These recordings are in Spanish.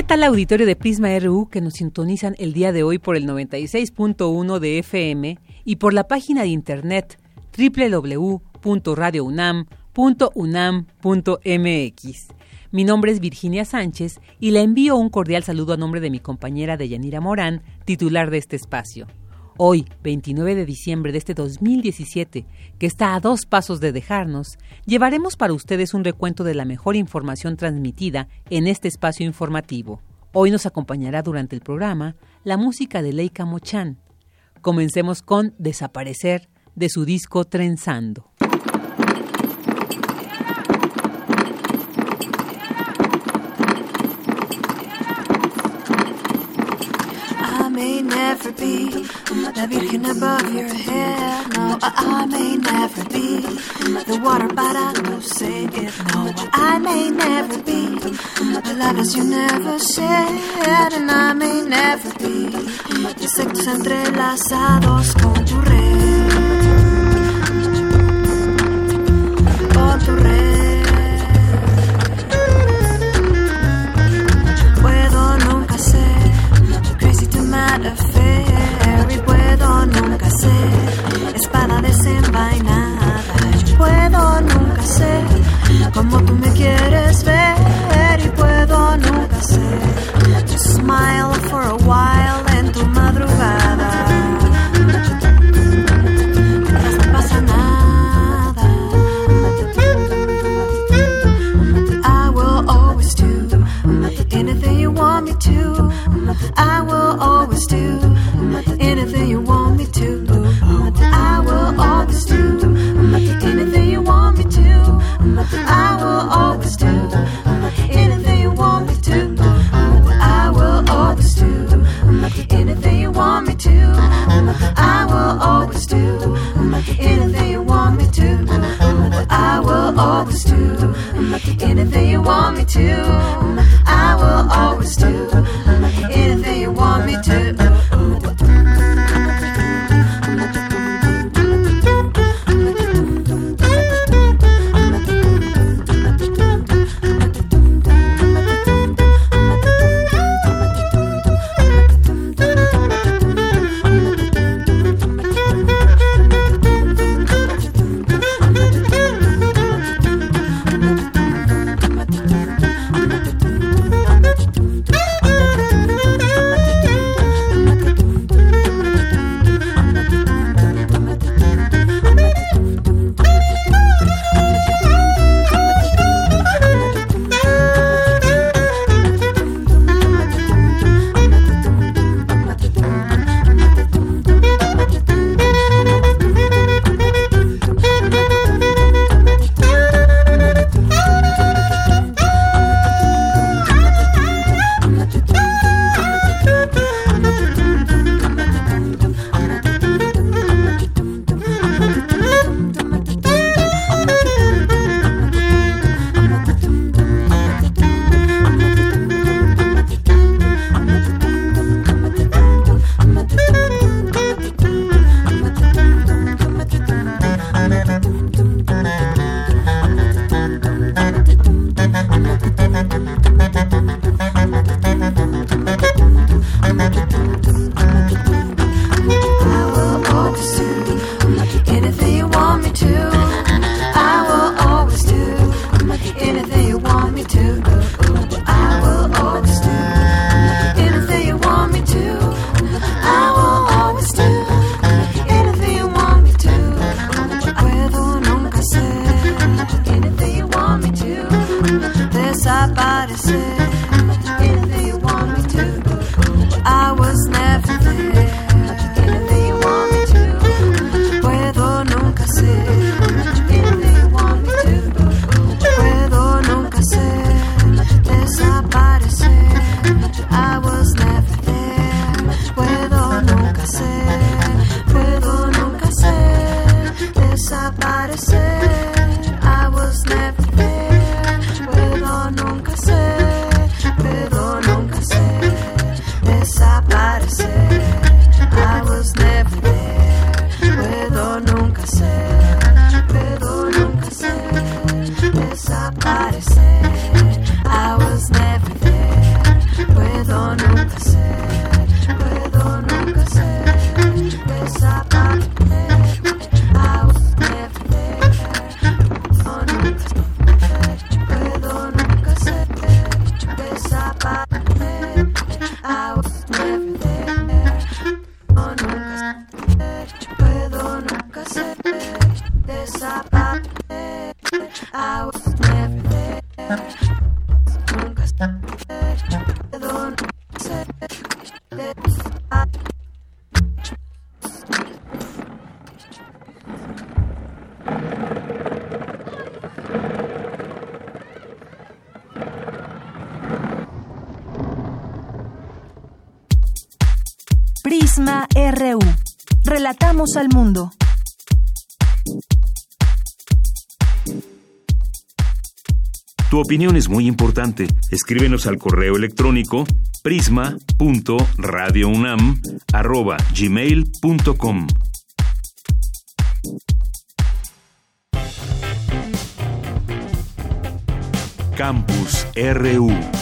¿Qué tal auditorio de Prisma RU que nos sintonizan el día de hoy por el 96.1 de FM y por la página de internet www.radiounam.unam.mx? Mi nombre es Virginia Sánchez y le envío un cordial saludo a nombre de mi compañera Deyanira Morán, titular de este espacio. Hoy, 29 de diciembre de este 2017, que está a dos pasos de dejarnos, llevaremos para ustedes un recuento de la mejor información transmitida en este espacio informativo. Hoy nos acompañará durante el programa la música de Leica Mochan. Comencemos con Desaparecer de su disco Trenzando. Never be the virgin above your head. No, uh-uh, uh-uh, I, may never be the water, but I will say it. No, I may never be the lovers you never said, and I may never be insectos entrelazados con tu red. Con tu red. Crazy to mad affair y puedo nunca ser. Espada desenvainada. Puedo nunca ser como tú me quieres ver. Y puedo nunca ser. Just smile for a while en tu madrugada. I will always do. Anything you want me to. I will always always do anything you want me to. I will always do Relatamos al mundo. Tu opinión es muy importante. Escríbenos al correo electrónico prisma.radiounam@gmail.com. Campus RU.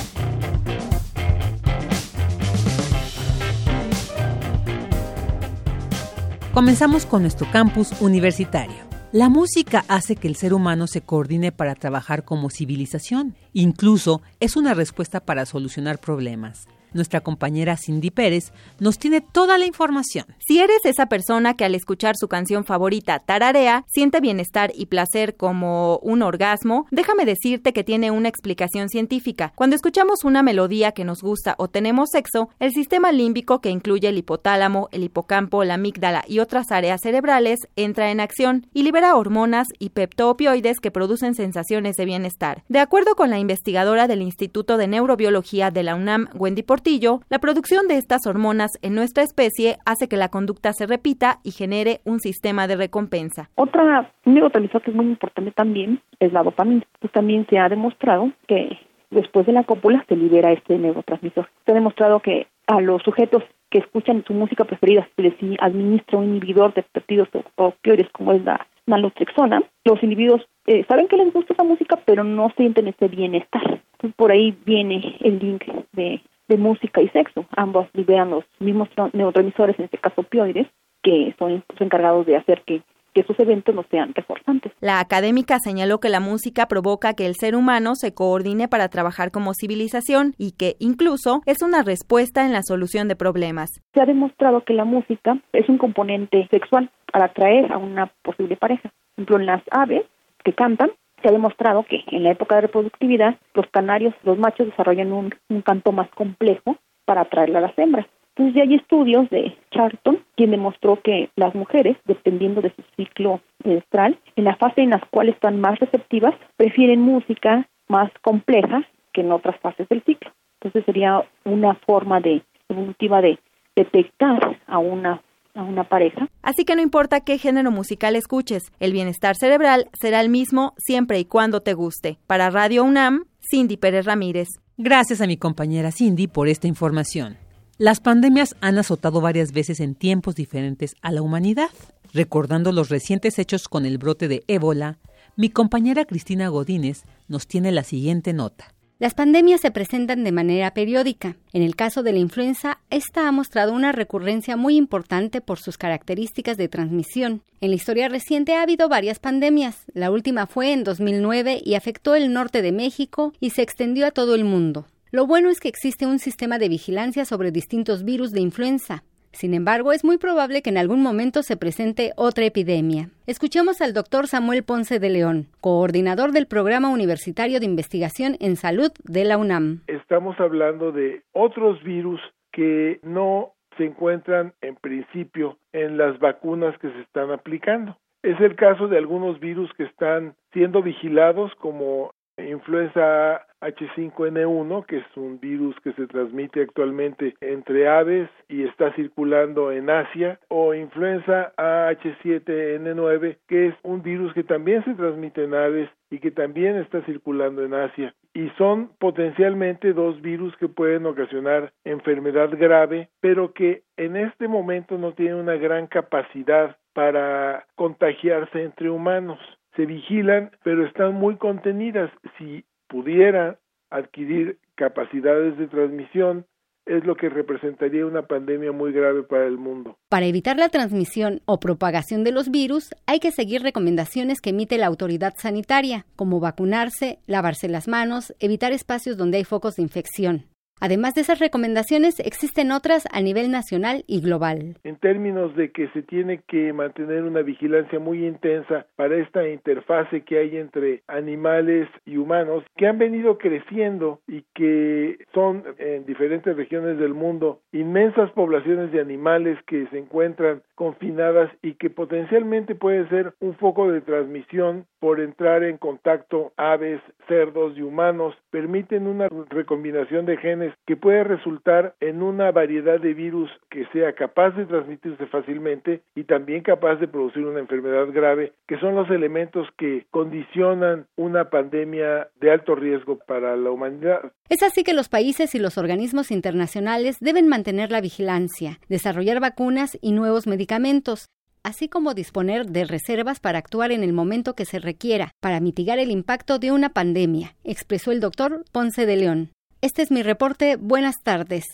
Comenzamos con nuestro campus universitario. La música hace que el ser humano se coordine para trabajar como civilización. Incluso es una respuesta para solucionar problemas. Nuestra compañera Cindy Pérez nos tiene toda la información. Si eres esa persona que al escuchar su canción favorita tararea, siente bienestar y placer como un orgasmo, déjame decirte que tiene una explicación científica. Cuando escuchamos una melodía que nos gusta o tenemos sexo, el sistema límbico que incluye el hipotálamo, el hipocampo, la amígdala y otras áreas cerebrales entra en acción y libera hormonas y peptoopioides que producen sensaciones de bienestar. De acuerdo con la investigadora del Instituto de Neurobiología de la UNAM, Wendy Portillo, la producción de estas hormonas en nuestra especie hace que la conducta se repita y genere un sistema de recompensa. Otra neurotransmisor que es muy importante también es la dopamina. Pues también se ha demostrado que después de la cópula se libera este neurotransmisor. Se ha demostrado que a los sujetos que escuchan su música preferida se les administra un inhibidor de péptidos opioides como es la naloxona, los individuos eh, saben que les gusta esa música pero no sienten ese bienestar. Entonces, por ahí viene el link de de música y sexo. Ambos liberan los mismos neurotransmisores, en este caso opioides, que son incluso encargados de hacer que que esos eventos no sean reforzantes. La académica señaló que la música provoca que el ser humano se coordine para trabajar como civilización y que incluso es una respuesta en la solución de problemas. Se ha demostrado que la música es un componente sexual al atraer a una posible pareja. Por ejemplo, en las aves que cantan, se ha demostrado que en la época de reproductividad los canarios, los machos desarrollan un, canto más complejo para atraerle a las hembras. Entonces ya hay estudios de Charlton quien demostró que las mujeres, dependiendo de su ciclo menstrual, en la fase en la cual están más receptivas, prefieren música más compleja que en otras fases del ciclo. Entonces sería una forma de evolutiva de detectar a una a una pareja. Así que no importa qué género musical escuches, el bienestar cerebral será el mismo siempre y cuando te guste. Para Radio UNAM, Cindy Pérez Ramírez. Gracias a mi compañera Cindy por esta información. Las pandemias han azotado varias veces en tiempos diferentes a la humanidad. Recordando los recientes hechos con el brote de ébola, mi compañera Cristina Godínez nos tiene la siguiente nota. Las pandemias se presentan de manera periódica. En el caso de la influenza, esta ha mostrado una recurrencia muy importante por sus características de transmisión. En la historia reciente ha habido varias pandemias. La última fue en 2009 y afectó el norte de México y se extendió a todo el mundo. Lo bueno es que existe un sistema de vigilancia sobre distintos virus de influenza. Sin embargo, es muy probable que en algún momento se presente otra epidemia. Escuchemos al doctor Samuel Ponce de León, coordinador del Programa Universitario de Investigación en Salud de la UNAM. Estamos hablando de otros virus que no se encuentran en principio en las vacunas que se están aplicando. Es el caso de algunos virus que están siendo vigilados como influenza H5N1, que es un virus que se transmite actualmente entre aves y está circulando en Asia, o influenza AH7N9, que es un virus que también se transmite en aves y que también está circulando en Asia. Y son potencialmente dos virus que pueden ocasionar enfermedad grave, pero que en este momento no tienen una gran capacidad para contagiarse entre humanos se vigilan, pero están muy contenidas. Si pudiera adquirir capacidades de transmisión, es lo que representaría una pandemia muy grave para el mundo. Para evitar la transmisión o propagación de los virus, hay que seguir recomendaciones que emite la autoridad sanitaria, como vacunarse, lavarse las manos, evitar espacios donde hay focos de infección. Además de esas recomendaciones, existen otras a nivel nacional y global. En términos de que se tiene que mantener una vigilancia muy intensa para esta interfase que hay entre animales y humanos, que han venido creciendo y que son en diferentes regiones del mundo inmensas poblaciones de animales que se encuentran confinadas y que potencialmente puede ser un foco de transmisión por entrar en contacto aves, cerdos y humanos, permiten una recombinación de genes que puede resultar en una variedad de virus que sea capaz de transmitirse fácilmente y también capaz de producir una enfermedad grave, que son los elementos que condicionan una pandemia de alto riesgo para la humanidad. Es así que los países y los organismos internacionales deben mantener la vigilancia, desarrollar vacunas y nuevos medicamentos, así como disponer de reservas para actuar en el momento que se requiera para mitigar el impacto de una pandemia, expresó el doctor Ponce de León. Este es mi reporte. Buenas tardes.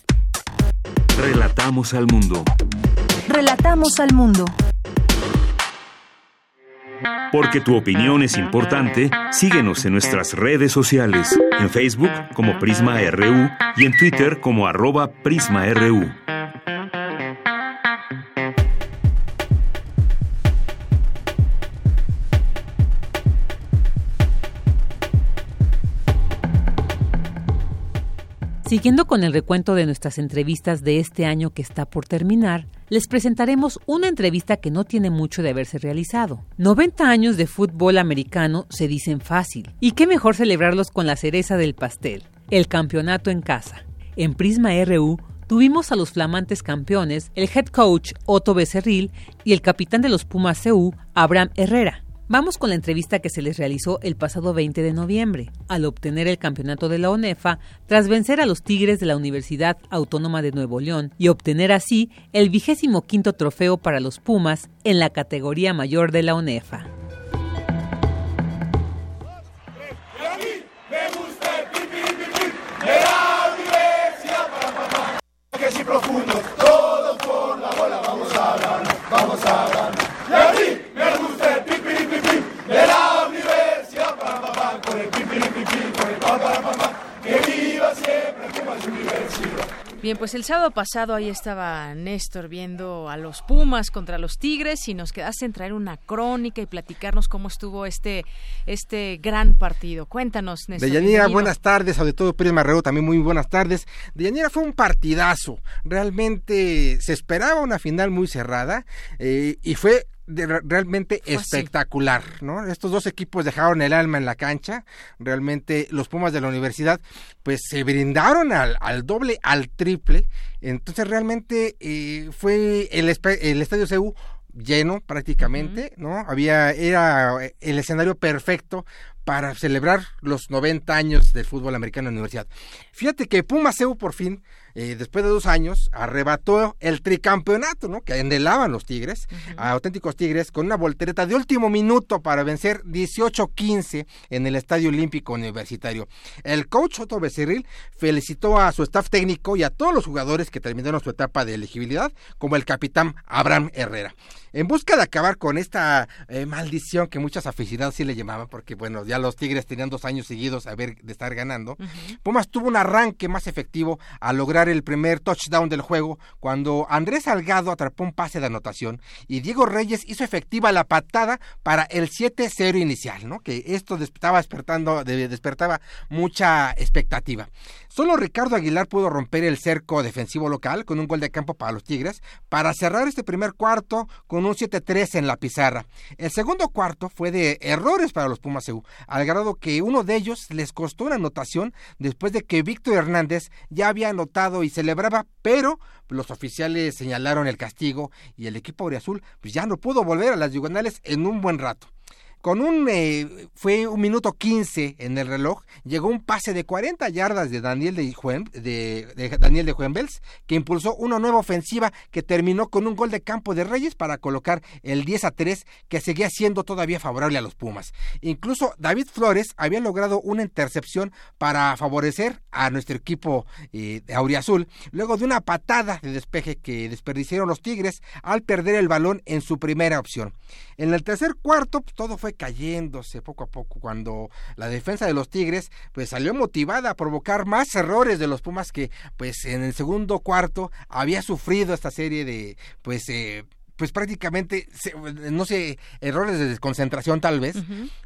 Relatamos al mundo. Relatamos al mundo. Porque tu opinión es importante, síguenos en nuestras redes sociales, en Facebook como Prisma RU y en Twitter como arroba PrismaRU. Siguiendo con el recuento de nuestras entrevistas de este año que está por terminar, les presentaremos una entrevista que no tiene mucho de haberse realizado. 90 años de fútbol americano se dicen fácil, y qué mejor celebrarlos con la cereza del pastel, el campeonato en casa. En Prisma RU tuvimos a los flamantes campeones, el head coach Otto Becerril y el capitán de los Pumas CU, Abraham Herrera. Vamos con la entrevista que se les realizó el pasado 20 de noviembre, al obtener el campeonato de la ONEFA tras vencer a los Tigres de la Universidad Autónoma de Nuevo León y obtener así el vigésimo quinto trofeo para los Pumas en la categoría mayor de la ONEFA. Bien, pues el sábado pasado ahí estaba Néstor viendo a los Pumas contra los Tigres y nos quedaste en traer una crónica y platicarnos cómo estuvo este este gran partido. Cuéntanos, Néstor. Deyanira, buenas tardes, sobre todo Prisma Reo, también muy buenas tardes. Deyanira fue un partidazo, realmente se esperaba una final muy cerrada eh, y fue realmente espectacular, ¿no? Estos dos equipos dejaron el alma en la cancha, realmente los Pumas de la universidad pues se brindaron al, al doble, al triple, entonces realmente eh, fue el, el estadio CEU lleno prácticamente, ¿no? Había, era el escenario perfecto para celebrar los 90 años del fútbol americano en la universidad. Fíjate que Pumas CEU por fin eh, después de dos años, arrebató el tricampeonato, ¿no? Que anhelaban los Tigres, a auténticos Tigres, con una voltereta de último minuto para vencer 18-15 en el Estadio Olímpico Universitario. El coach Otto Becerril felicitó a su staff técnico y a todos los jugadores que terminaron su etapa de elegibilidad, como el capitán Abraham Herrera. En busca de acabar con esta eh, maldición que muchos aficionados sí le llamaban, porque bueno, ya los Tigres tenían dos años seguidos a ver de estar ganando, Pumas tuvo un arranque más efectivo a lograr el primer touchdown del juego cuando Andrés Salgado atrapó un pase de anotación y Diego Reyes hizo efectiva la patada para el 7-0 inicial, ¿no? Que esto estaba despertando, despertaba mucha expectativa. Solo Ricardo Aguilar pudo romper el cerco defensivo local con un gol de campo para los Tigres para cerrar este primer cuarto con un 7-3 en la pizarra. El segundo cuarto fue de errores para los Pumas EU, al grado que uno de ellos les costó una anotación después de que Víctor Hernández ya había anotado y celebraba, pero los oficiales señalaron el castigo y el equipo azul pues ya no pudo volver a las diagonales en un buen rato. Con un, eh, fue un minuto 15 en el reloj, llegó un pase de 40 yardas de Daniel de, Juen- de, Daniel de Juenbels, que impulsó una nueva ofensiva que terminó con un gol de campo de Reyes para colocar el 10 a 3, que seguía siendo todavía favorable a los Pumas. Incluso David Flores había logrado una intercepción para favorecer a nuestro equipo eh, de Auriazul, luego de una patada de despeje que desperdiciaron los Tigres al perder el balón en su primera opción. En el tercer cuarto, pues, todo fue cayéndose poco a poco cuando la defensa de los Tigres pues salió motivada a provocar más errores de los Pumas que pues en el segundo cuarto había sufrido esta serie de pues eh, pues prácticamente no sé errores de desconcentración tal vez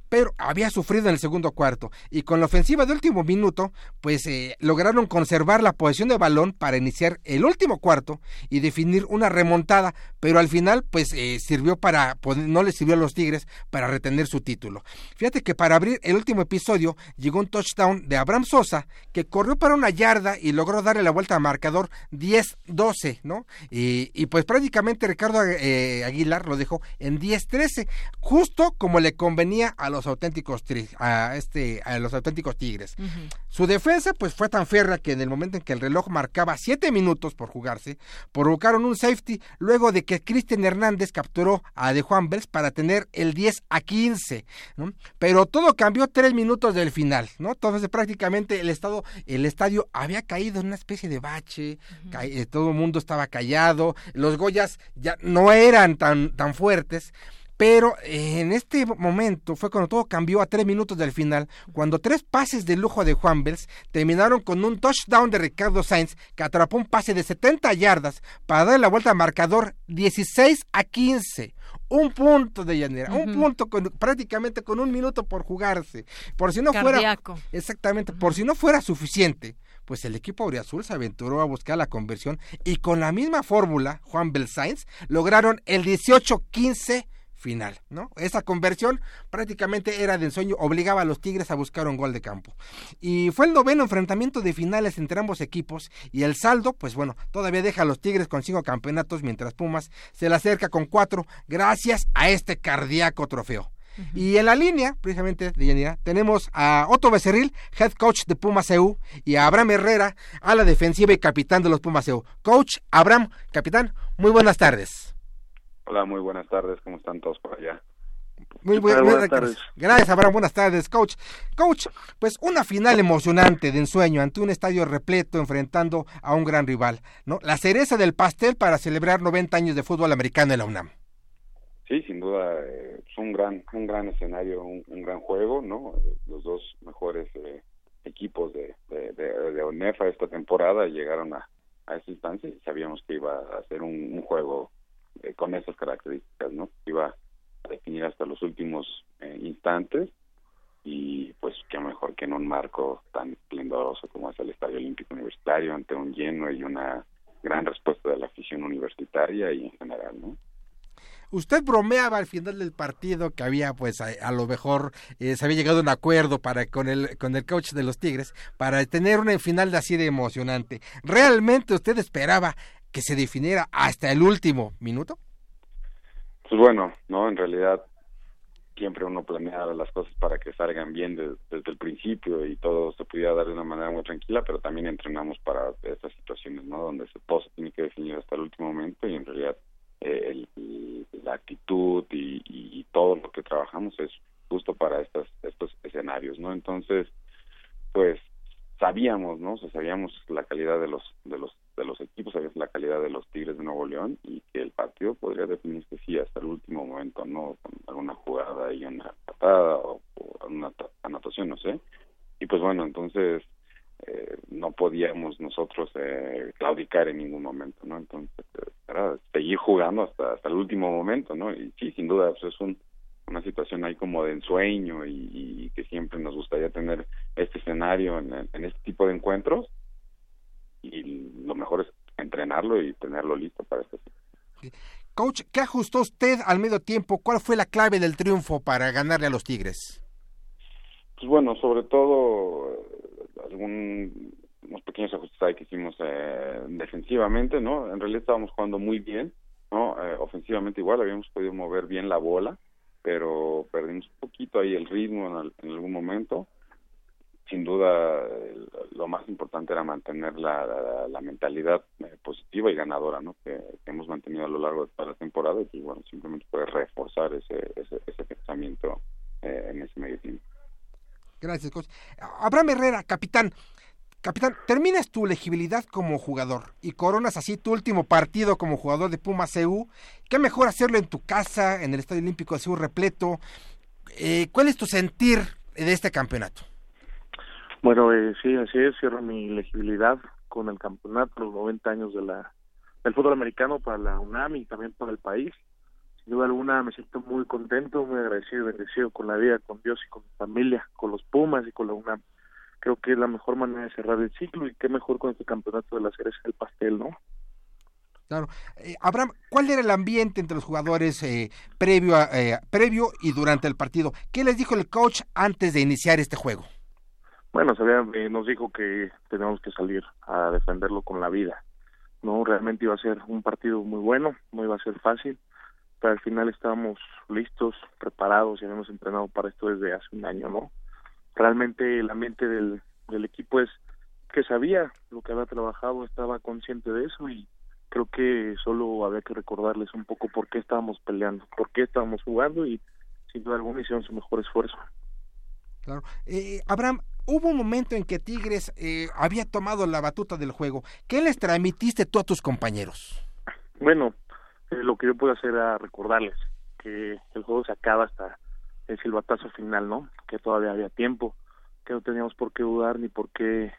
pero había sufrido en el segundo cuarto y con la ofensiva de último minuto pues eh, lograron conservar la posición de balón para iniciar el último cuarto y definir una remontada pero al final pues eh, sirvió para no le sirvió a los Tigres para retener su título. Fíjate que para abrir el último episodio llegó un touchdown de Abraham Sosa que corrió para una yarda y logró darle la vuelta al marcador 10-12 no y, y, pues prácticamente Ricardo eh, Aguilar lo dejó en 10-13 justo como le convenía a los auténticos tri- a este a los auténticos Tigres su defensa pues fue tan férrea que en el momento en que el reloj marcaba 7 minutos por jugarse, provocaron un safety luego de que Cristian Hernández capturó a De Juan Bels para tener el 10 a 15, ¿no? Pero todo cambió 3 minutos del final, ¿no? Entonces prácticamente el estado el estadio había caído en una especie de bache, eh, todo el mundo estaba callado, los Goyas ya no eran tan tan fuertes. Pero eh, en este momento fue cuando todo cambió a tres minutos del final, cuando tres pases de lujo de Juan Bels terminaron con un touchdown de Ricardo Sainz que atrapó un pase de 70 yardas para darle la vuelta al marcador 16 a 15. Un punto de llanera, un punto con, prácticamente con un minuto por jugarse. Por si no Cardíaco. fuera exactamente, por si no fuera suficiente, pues el equipo Auriazul se aventuró a buscar la conversión y con la misma fórmula, Juan Bel Sainz, lograron el 18-15 final, ¿no? Esa conversión prácticamente era de ensueño, obligaba a los Tigres a buscar un gol de campo. Y fue el noveno enfrentamiento de finales entre ambos equipos y el saldo, pues bueno, todavía deja a los Tigres con cinco campeonatos mientras Pumas se le acerca con cuatro gracias a este cardíaco trofeo. Y en la línea, precisamente, de Yanira, tenemos a Otto Becerril, head coach de Pumas EU, y a Abraham Herrera, a la defensiva y capitán de los Pumas EU. Coach, Abraham, capitán, muy buenas tardes. Hola, muy buenas tardes, ¿cómo están todos por allá? Muy Buenas tardes. Gracias, Abraham. Buenas tardes, coach. Coach, pues una final emocionante de ensueño ante un estadio repleto enfrentando a un gran rival, ¿no? La cereza del pastel para celebrar 90 años de fútbol americano en la UNAM. Sí, sin duda, eh, es un gran, un gran escenario, un, un gran juego, ¿no? Los dos mejores eh, equipos de, de, de, de ONEFA esta temporada llegaron a, a esa instancia y sabíamos que iba a ser un, un juego eh, con esas características, ¿no? Iba a definir hasta los últimos eh, instantes y pues qué mejor que en un marco tan esplendoroso como es el Estadio Olímpico Universitario ante un lleno y una gran respuesta de la afición universitaria y en general, ¿no? Usted bromeaba al final del partido que había, pues, a, a lo mejor eh, se había llegado a un acuerdo para con el con el coach de los Tigres para tener una final así de emocionante. ¿Realmente usted esperaba que se definiera hasta el último minuto? Pues bueno, no, en realidad siempre uno planea las cosas para que salgan bien de- desde el principio y todo se pudiera dar de una manera muy tranquila, pero también entrenamos para estas situaciones, ¿no? Donde todo se tiene que definir hasta el último momento y en realidad eh, el- la actitud y- y todo lo que trabajamos es justo para estas, estos escenarios, ¿no? Entonces, pues sabíamos, ¿no? O sea, sabíamos la calidad de los de los de los equipos, sabíamos la calidad de los Tigres de Nuevo León y que el partido podría definirse sí hasta el último momento, no con alguna jugada y una patada o, una ta- anotación, no sé. Y pues bueno, entonces eh, no podíamos nosotros eh, claudicar en ningún momento, ¿no? Entonces era seguir jugando hasta hasta el último momento, ¿no? Y sí, sin duda, pues es un una situación ahí como de ensueño y, y que siempre nos gustaría tener este escenario en, en este tipo de encuentros y lo mejor es entrenarlo y tenerlo listo para este Coach, ¿qué ajustó usted al medio tiempo? ¿Cuál fue la clave del triunfo para ganarle a los Tigres? Pues bueno, sobre todo eh, algún unos pequeños ajustes ahí que hicimos eh, defensivamente, ¿no? En realidad estábamos jugando muy bien, ¿no? Eh, ofensivamente igual habíamos podido mover bien la bola, pero perdimos un poquito ahí el ritmo en, algún momento. Sin duda, lo más importante era mantener la, la, mentalidad eh, positiva y ganadora, ¿no? Que, hemos mantenido a lo largo de toda la temporada y pues, bueno, simplemente puede reforzar ese, ese, ese pensamiento eh, en ese medio tiempo. Gracias, coach. Abraham Herrera, capitán. Capitán, terminas tu elegibilidad como jugador y coronas así tu último partido como jugador de Puma CU. ¿Qué mejor hacerlo en tu casa, en el Estadio Olímpico de repleto? Eh, ¿Cuál es tu sentir de este campeonato? Bueno, eh, sí, así es. Cierro mi elegibilidad con el campeonato, los 90 años de la, del fútbol americano para la UNAM y también para el país. Sin duda alguna me siento muy contento, muy agradecido y bendecido con la vida, con Dios y con mi familia, con los Pumas y con la UNAM creo que es la mejor manera de cerrar el ciclo y qué mejor con este campeonato de la cereza del pastel, ¿no? Claro. Eh, Abraham, ¿cuál era el ambiente entre los jugadores eh, previo, a, eh, previo y durante el partido? ¿Qué les dijo el coach antes de iniciar este juego? Bueno, nos dijo que teníamos que salir a defenderlo con la vida. No, realmente iba a ser un partido muy bueno, no iba a ser fácil, pero al final estábamos listos, preparados y habíamos entrenado para esto desde hace un año, ¿no? Realmente la mente del, del equipo es que sabía lo que había trabajado, estaba consciente de eso y creo que solo había que recordarles un poco por qué estábamos peleando, por qué estábamos jugando y sin duda alguna hicieron su mejor esfuerzo. Claro. Eh, Abraham, hubo un momento en que Tigres eh, había tomado la batuta del juego. ¿Qué les transmitiste tú a tus compañeros? Bueno, eh, lo que yo puedo hacer era recordarles que el juego se acaba hasta el silbatazo final, ¿no? Que todavía había tiempo, que no teníamos por qué dudar ni por qué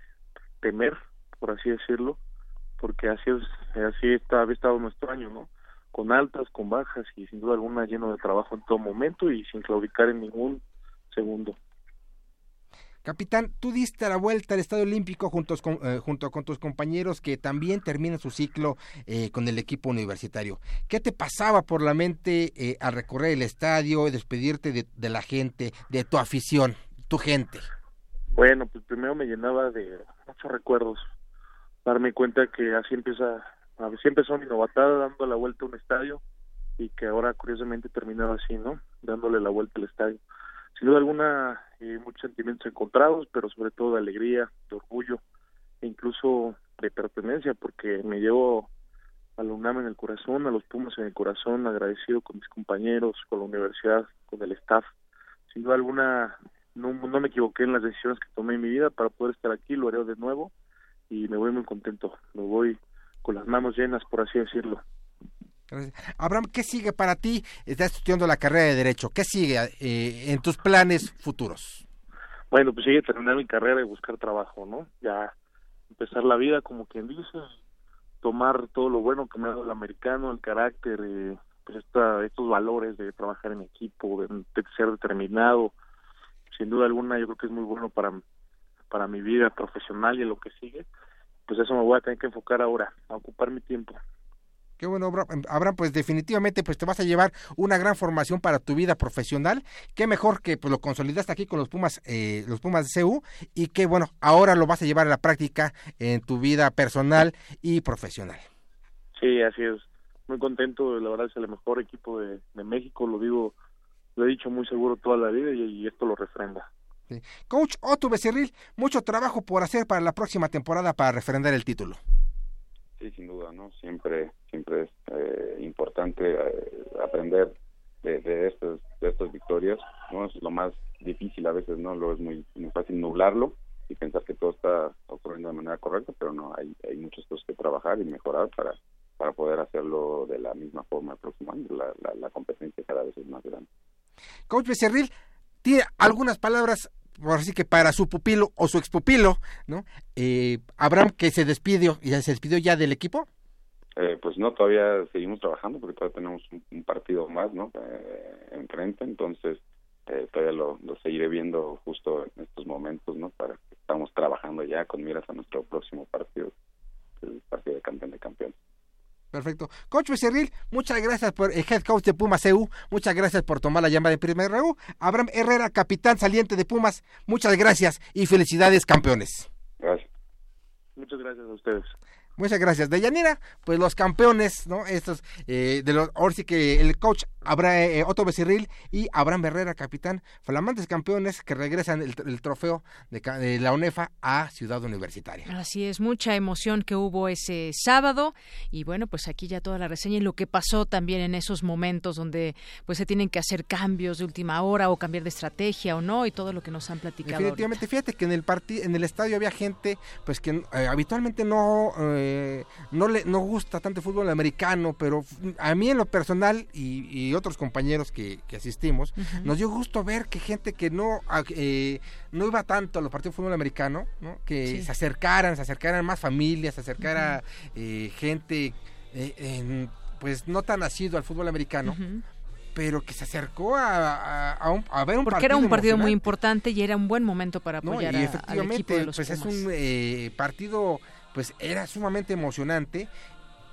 temer, por así decirlo, porque así es, así está, había estado nuestro año, ¿no? Con altas, con bajas y sin duda alguna lleno de trabajo en todo momento y sin claudicar en ningún segundo. Capitán, tú diste la vuelta al Estadio Olímpico junto con, eh, junto con tus compañeros que también terminan su ciclo eh, con el equipo universitario. ¿Qué te pasaba por la mente eh, al recorrer el estadio y despedirte de, la gente, de tu afición, tu gente? Bueno, pues primero me llenaba de muchos recuerdos. Darme cuenta que así empieza, así empezó mi novatada dando la vuelta a un estadio y que ahora curiosamente terminaba así, ¿no? Dándole la vuelta al estadio sin duda alguna eh, muchos sentimientos encontrados, pero sobre todo de alegría, de orgullo e incluso de pertenencia, porque me llevo a la UNAM en el corazón, a los Pumas en el corazón, agradecido con mis compañeros, con la universidad, con el staff. Sin duda alguna no, no me equivoqué en las decisiones que tomé en mi vida para poder estar aquí, lo haré de nuevo y me voy muy contento, me voy con las manos llenas, por así decirlo. Abraham, ¿qué sigue para ti? Estás estudiando la carrera de Derecho. ¿Qué sigue eh, en tus planes futuros? Bueno, pues sigue terminar mi carrera y buscar trabajo, ¿no? Ya empezar la vida como quien dice, tomar todo lo bueno que me ha dado el americano, el carácter, eh, pues esta, estos valores de trabajar en equipo, de, ser determinado. Sin duda alguna, yo creo que es muy bueno para, para mi vida profesional y en lo que sigue. Pues eso me voy a tener que enfocar ahora, a ocupar mi tiempo. Qué bueno, Abraham, pues definitivamente pues te vas a llevar una gran formación para tu vida profesional. Qué mejor que pues lo consolidaste aquí con los Pumas, eh, los Pumas de CU y que bueno, ahora lo vas a llevar a la práctica en tu vida personal y profesional. Sí, así es. Muy contento, la verdad es el mejor equipo de, México, lo digo, lo he dicho muy seguro toda la vida y, esto lo refrenda. Coach Otto Becerril, mucho trabajo por hacer para la próxima temporada para refrendar el título. Sí, sin duda, ¿no? Siempre, siempre es eh, importante eh, aprender de, de, estas, de estas victorias, ¿no? Es lo más difícil a veces, ¿no? Lo es muy, muy fácil nublarlo y pensar que todo está ocurriendo de manera correcta, pero no, hay, hay muchas cosas que trabajar y mejorar para, para poder hacerlo de la misma forma el próximo año. La, la, la competencia cada vez es más grande. Coach Becerril, ¿tiene algunas palabras así que para su pupilo o su expupilo, ¿no? Eh, Abraham que se despidió, ya se despidió ya del equipo. Eh, pues no, todavía seguimos trabajando porque todavía tenemos un, partido más, ¿no? Eh, enfrente, entonces eh, todavía lo, lo, seguiré viendo justo en estos momentos, ¿no? Para estamos trabajando ya con miras a nuestro próximo partido, el partido de campeón de campeones. Perfecto. Coach Becerril, muchas gracias por el head coach de Pumas EU. Muchas gracias por tomar la llamada de Primer RU. Abraham Herrera, capitán saliente de Pumas. Muchas gracias y felicidades, campeones. Gracias. Muchas gracias a ustedes. Muchas gracias. Deyanira, pues los campeones, ¿no? Estos, eh, de los, ahora sí que el coach habrá eh, Otto Becerril y Abraham Herrera, capitán, flamantes campeones que regresan el, trofeo de, la UNEFA a Ciudad Universitaria. Así es, mucha emoción que hubo ese sábado y bueno, pues aquí ya toda la reseña y lo que pasó también en esos momentos donde pues se tienen que hacer cambios de última hora o cambiar de estrategia o no y todo lo que nos han platicado. Definitivamente, fíjate que en el partido, en el estadio había gente pues que eh, habitualmente no eh, no le no gusta tanto el fútbol americano, pero a mí en lo personal y y otros compañeros que, asistimos, nos dio gusto ver que gente que no, ah, eh, no iba tanto a los partidos de fútbol americano, que se acercaran, se acercaran más familias, se acercara eh, gente eh, pues no tan nacido al fútbol americano. pero que se acercó a, a, un, a ver un Porque era un partido muy importante y era un buen momento para apoyar y efectivamente, al equipo de los pues es un partido pues era sumamente emocionante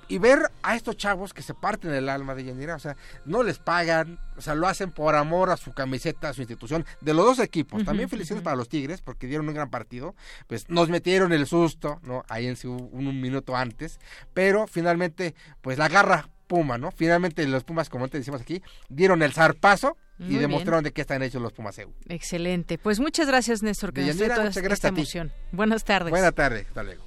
y ver a estos chavos que se parten el alma de Yanira, o sea, no les pagan, o sea, lo hacen por amor a su camiseta, a su institución, de los dos equipos. También felicidades para los Tigres, porque dieron un gran partido, pues nos metieron el susto, ¿no? Ahí en su, un, minuto antes, pero finalmente, pues la garra Puma, ¿no? Finalmente los Pumas, como te decimos aquí, dieron el zarpazo y demostraron de qué están hechos los Pumas EU. Excelente. Pues muchas gracias, Néstor, que nos dio toda esta emoción. Buenas tardes. Buenas tardes. Hasta luego.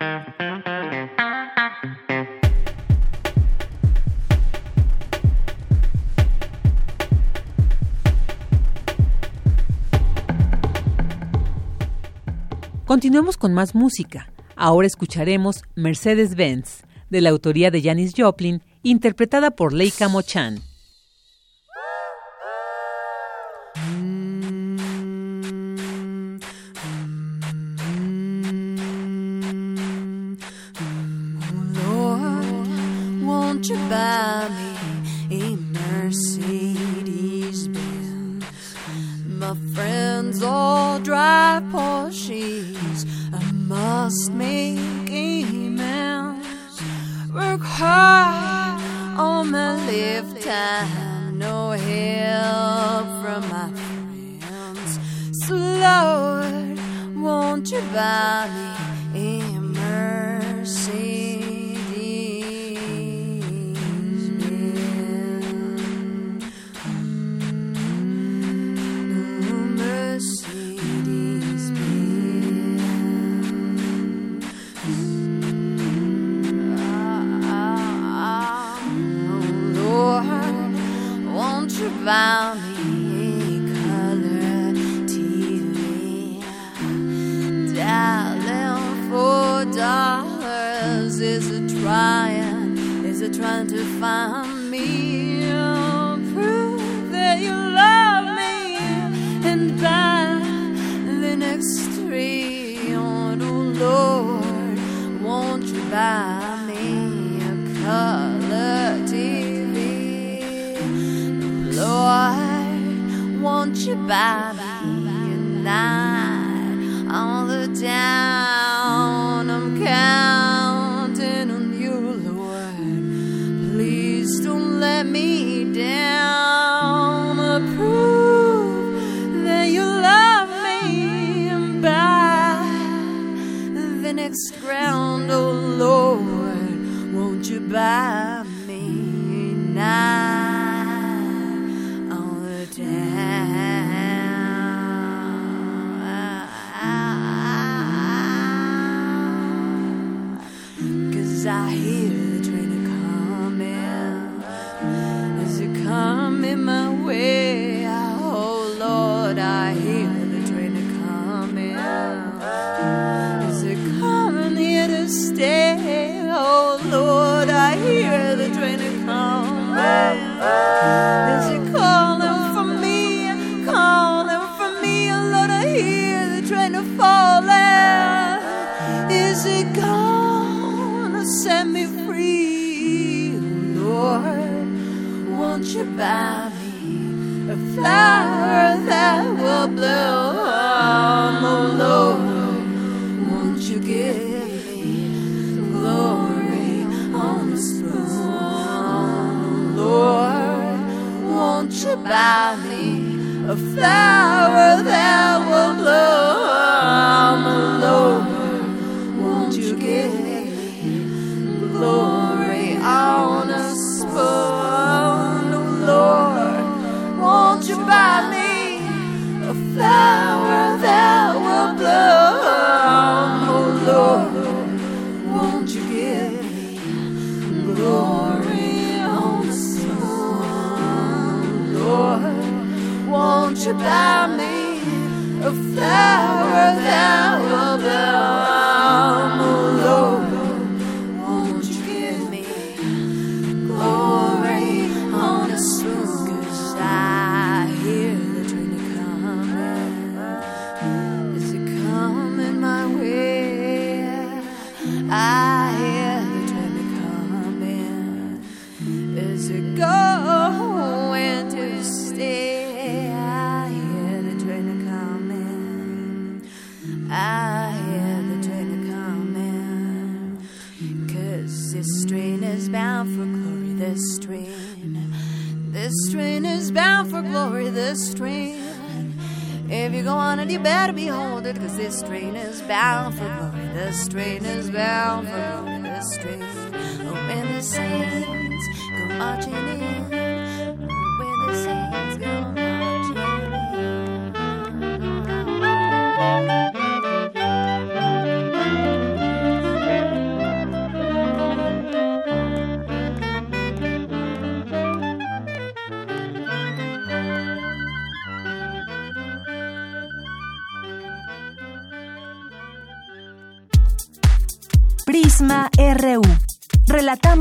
Continuemos con más música. Ahora escucharemos Mercedes-Benz, de la autoría de Janis Joplin, interpretada por Leica Mochan.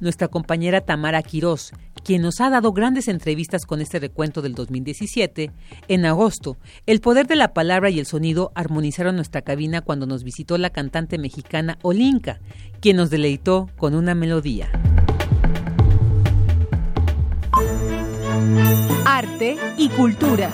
nuestra compañera Tamara Quirós, quien nos ha dado grandes entrevistas con este recuento del 2017, en agosto, el poder de la palabra y el sonido armonizaron nuestra cabina cuando nos visitó la cantante mexicana Olinka, quien nos deleitó con una melodía. Arte y cultura.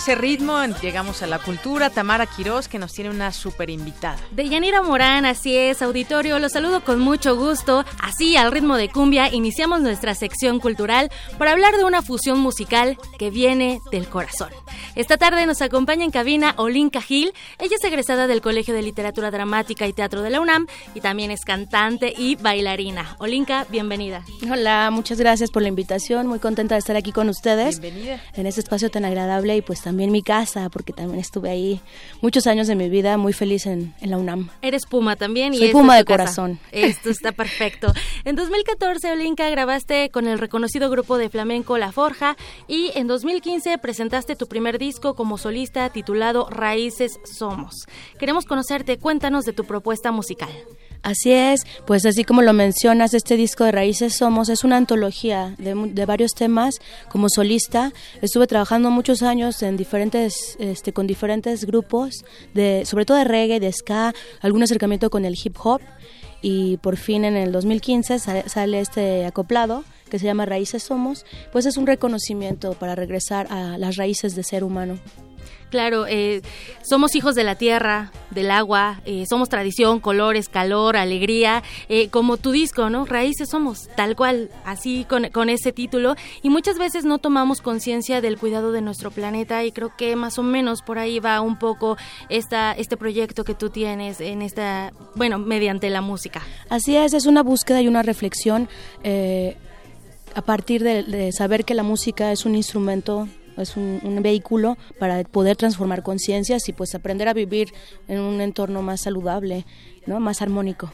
Ese ritmo llegamos a la cultura. Tamara Quirós, que nos tiene una super invitada. Deyanira Morán, así es, auditorio, los saludo con mucho gusto. Así, al ritmo de cumbia, iniciamos nuestra sección cultural para hablar de una fusión musical que viene del corazón. Esta tarde nos acompaña en cabina Olinka Gil. Ella es egresada del Colegio de Literatura Dramática y Teatro de la UNAM y también es cantante y bailarina. Olinka, bienvenida. Hola, muchas gracias por la invitación. Muy contenta de estar aquí con ustedes. Bienvenida. En este espacio tan agradable y pues también mi casa, porque también estuve ahí muchos años de mi vida muy feliz en, en la UNAM. Eres Puma también. y Soy esta Puma de casa. corazón. Esto está perfecto. En 2014, Olinka, grabaste con el reconocido grupo de flamenco La Forja y en 2015 presentaste tu primer disco como solista titulado Raíces Somos. Queremos conocerte, cuéntanos de tu propuesta musical. Así es, pues así como lo mencionas, este disco de Raíces Somos es una antología de, de varios temas. Como solista estuve trabajando muchos años en diferentes, este, con diferentes grupos, de, sobre todo de reggae, de ska, algún acercamiento con el hip hop y por fin en el 2015 sa- sale este acoplado que se llama Raíces Somos, pues es un reconocimiento para regresar a las raíces de ser humano. Claro, eh, somos hijos de la tierra, del agua, eh, somos tradición, colores, calor, alegría, eh, como tu disco, ¿no? Raíces somos, tal cual, así con, con ese título. Y muchas veces no tomamos conciencia del cuidado de nuestro planeta y creo que más o menos por ahí va un poco esta, este proyecto que tú tienes en esta, bueno, mediante la música. Así es, es una búsqueda y una reflexión. a partir de saber que la música es un instrumento es un, vehículo para poder transformar conciencias y pues aprender a vivir en un entorno más saludable, ¿no? más armónico.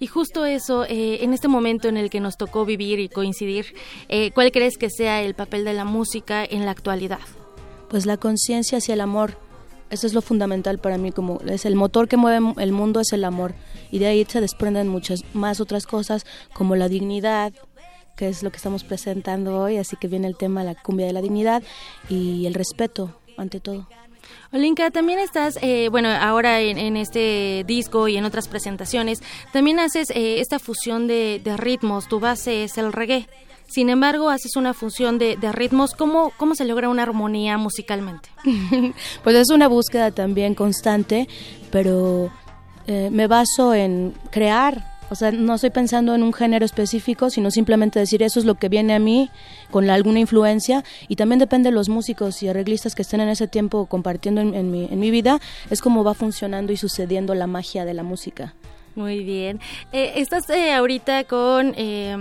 Y justo eso, eh, en este momento en el que nos tocó vivir y coincidir, eh, ¿cuál crees que sea el papel de la música en la actualidad? Pues la conciencia hacia el amor. Eso es lo fundamental para mí, como es el motor que mueve el mundo es el amor y de ahí se desprenden muchas más otras cosas como la dignidad, que es lo que estamos presentando hoy, así que viene el tema la cumbia de la dignidad y el respeto ante todo. Olinka, también estás, eh, bueno, ahora en, este disco y en otras presentaciones, también haces eh, esta fusión de, ritmos, tu base es el reggae. Sin embargo, haces una fusión de, ritmos. ¿Cómo, ¿Cómo se logra una armonía musicalmente? pues es una búsqueda también constante, pero eh, me baso en crear o sea, no estoy pensando en un género específico, sino simplemente decir eso es lo que viene a mí con alguna influencia y también depende de los músicos y arreglistas que estén en ese tiempo compartiendo en, mi, en mi vida, es como va funcionando y sucediendo la magia de la música. Muy bien. Eh, ¿Estás eh, ahorita con eh?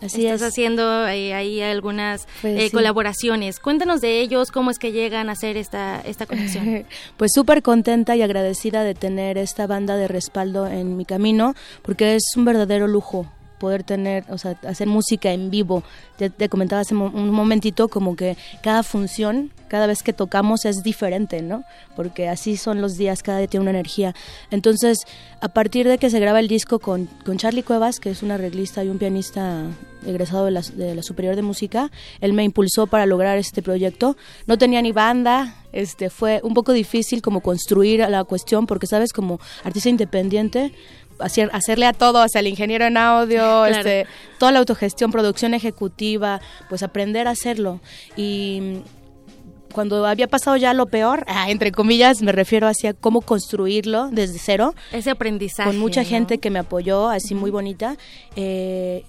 Así Estás haciendo eh, ahí algunas pues eh, colaboraciones. Cuéntanos de ellos, cómo es que llegan a hacer esta, esta conexión. pues súper contenta y agradecida de tener esta banda de respaldo en mi camino, porque es un verdadero lujo poder tener, o sea, hacer música en vivo. Te, te comentaba hace un momentito como que cada función, cada vez que tocamos es diferente, ¿no? Porque así son los días, cada día tiene una energía. Entonces, a partir de que se graba el disco con, con Charlie Cuevas, que es un arreglista y un pianista egresado de la, de la Superior de Música, él me impulsó para lograr este proyecto. No tenía ni banda, este fue un poco difícil como construir la cuestión porque sabes como artista independiente hacer, hacerle a todo, o sea, el ingeniero en audio, este, toda la autogestión, producción ejecutiva, pues aprender a hacerlo. Y cuando había pasado ya lo peor, ah, entre comillas, me refiero hacia cómo construirlo desde cero. Ese aprendizaje. Con mucha gente que me apoyó, así muy bonita. Eh,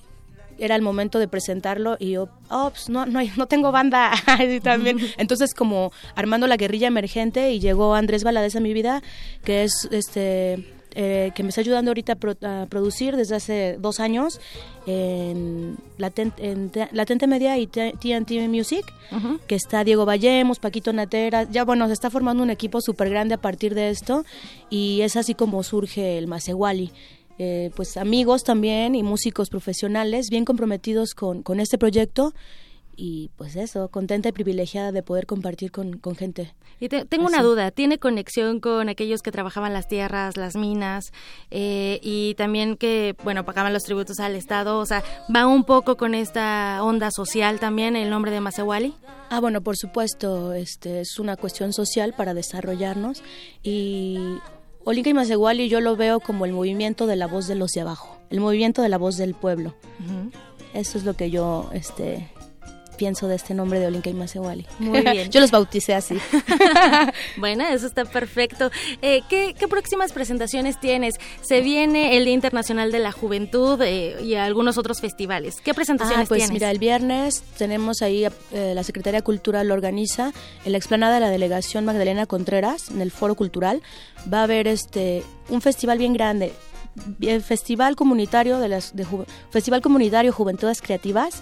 era el momento de presentarlo y yo, oh, pues no, no, no tengo banda. también. Entonces, como armando la guerrilla emergente y llegó Andrés Valadez a mi vida, que es este eh, que me está ayudando ahorita a, producir desde hace dos años en, Latente, Media y TNT Music, que está Diego Vallemos, Paquito Natera, ya bueno, se está formando un equipo súper grande a partir de esto y es así como surge el Masewali. Eh, pues amigos también y músicos profesionales bien comprometidos con, con este proyecto y pues eso, contenta y privilegiada de poder compartir con, gente. Y tengo una duda, ¿tiene conexión con aquellos que trabajaban las tierras, las minas eh, y también que, bueno, pagaban los tributos al Estado? O sea, ¿va un poco con esta onda social también el nombre de Masewali? Ah, bueno, por supuesto, este es una cuestión social para desarrollarnos y Olinka y Masewali yo lo veo como el movimiento de la voz de los de abajo, el movimiento de la voz del pueblo. Eso es lo que yo este pienso de este nombre de Olinka y Masewali. Muy bien. Yo los bauticé así. bueno, eso está perfecto. Eh, ¿qué, próximas presentaciones tienes? Se viene el Día Internacional de la Juventud eh, y algunos otros festivales. ¿Qué presentaciones ah, pues tienes? mira, el viernes tenemos ahí, eh, la Secretaría Cultural lo organiza en la explanada de la delegación Magdalena Contreras, en el Foro Cultural. Va a haber este un festival bien grande el Festival Comunitario de las Festival Comunitario Juventudes Creativas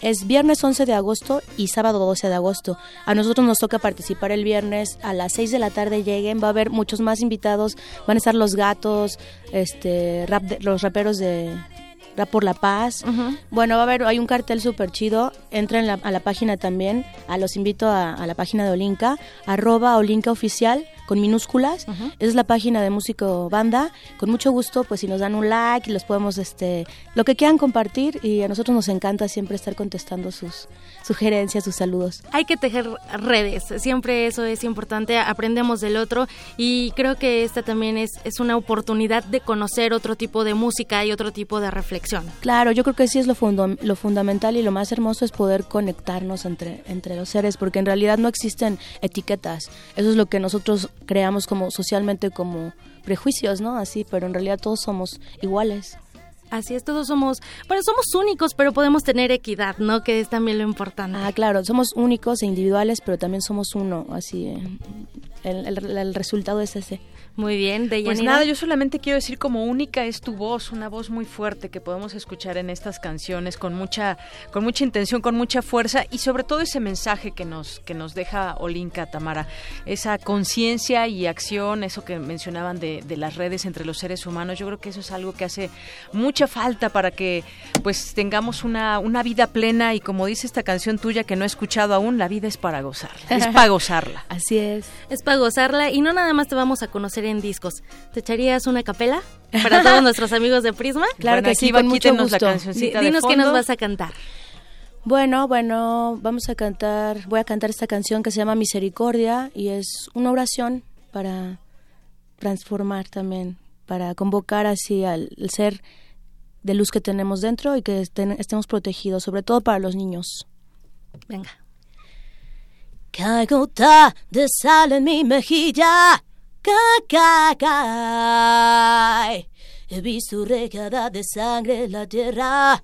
es viernes 11 de agosto y sábado 12 de agosto. A nosotros nos toca participar el viernes a las 6 de la tarde lleguen, va a haber muchos más invitados, van a estar los gatos, este rap los raperos de por la Paz. Bueno, va a haber, hay un cartel súper chido. Entren a la página también. A los invito a, a la página de Olinka, arroba Olinka Oficial con minúsculas. Esa es la página de Músico Banda. Con mucho gusto, pues si nos dan un like, los podemos, este, lo que quieran compartir y a nosotros nos encanta siempre estar contestando sus sugerencias, sus saludos. Hay que tejer redes, siempre eso es importante, aprendemos del otro y creo que esta también es, es una oportunidad de conocer otro tipo de música y otro tipo de reflexión conexión. Claro, yo creo que sí es lo, fundo, lo fundamental y lo más hermoso es poder conectarnos entre, entre los seres, porque en realidad no existen etiquetas. Eso es lo que nosotros creamos como socialmente como prejuicios, ¿no? Así, pero en realidad todos somos iguales. Así es, todos somos, bueno, somos únicos, pero podemos tener equidad, ¿no? Que es también lo importante. Ah, claro, somos únicos e individuales, pero también somos uno, así, eh, el, el, el resultado es ese. Muy bien, de Pues nada, yo solamente quiero decir como única es tu voz, una voz muy fuerte que podemos escuchar en estas canciones con mucha con mucha intención, con mucha fuerza y sobre todo ese mensaje que nos que nos deja Olinka Tamara, esa conciencia y acción, eso que mencionaban de, de las redes entre los seres humanos, yo creo que eso es algo que hace mucha falta para que pues tengamos una una vida plena y como dice esta canción tuya que no he escuchado aún, la vida es para gozarla, es para gozarla. Así es. Es para gozarla y no nada más te vamos a conocer en discos. ¿Te echarías una capela para todos nuestros amigos de Prisma? Claro Bueno, que sí, con mucho la gusto. cancioncita Dinos qué nos vas a cantar. Bueno, bueno, vamos a cantar, voy a cantar esta canción que se llama Misericordia y es una oración para transformar también, para convocar así al ser de luz que tenemos dentro y que estén- estemos protegidos, sobre todo para los niños. Venga. Cada gota de sal en mi mejilla ca- ca- cae. He visto regada de sangre la tierra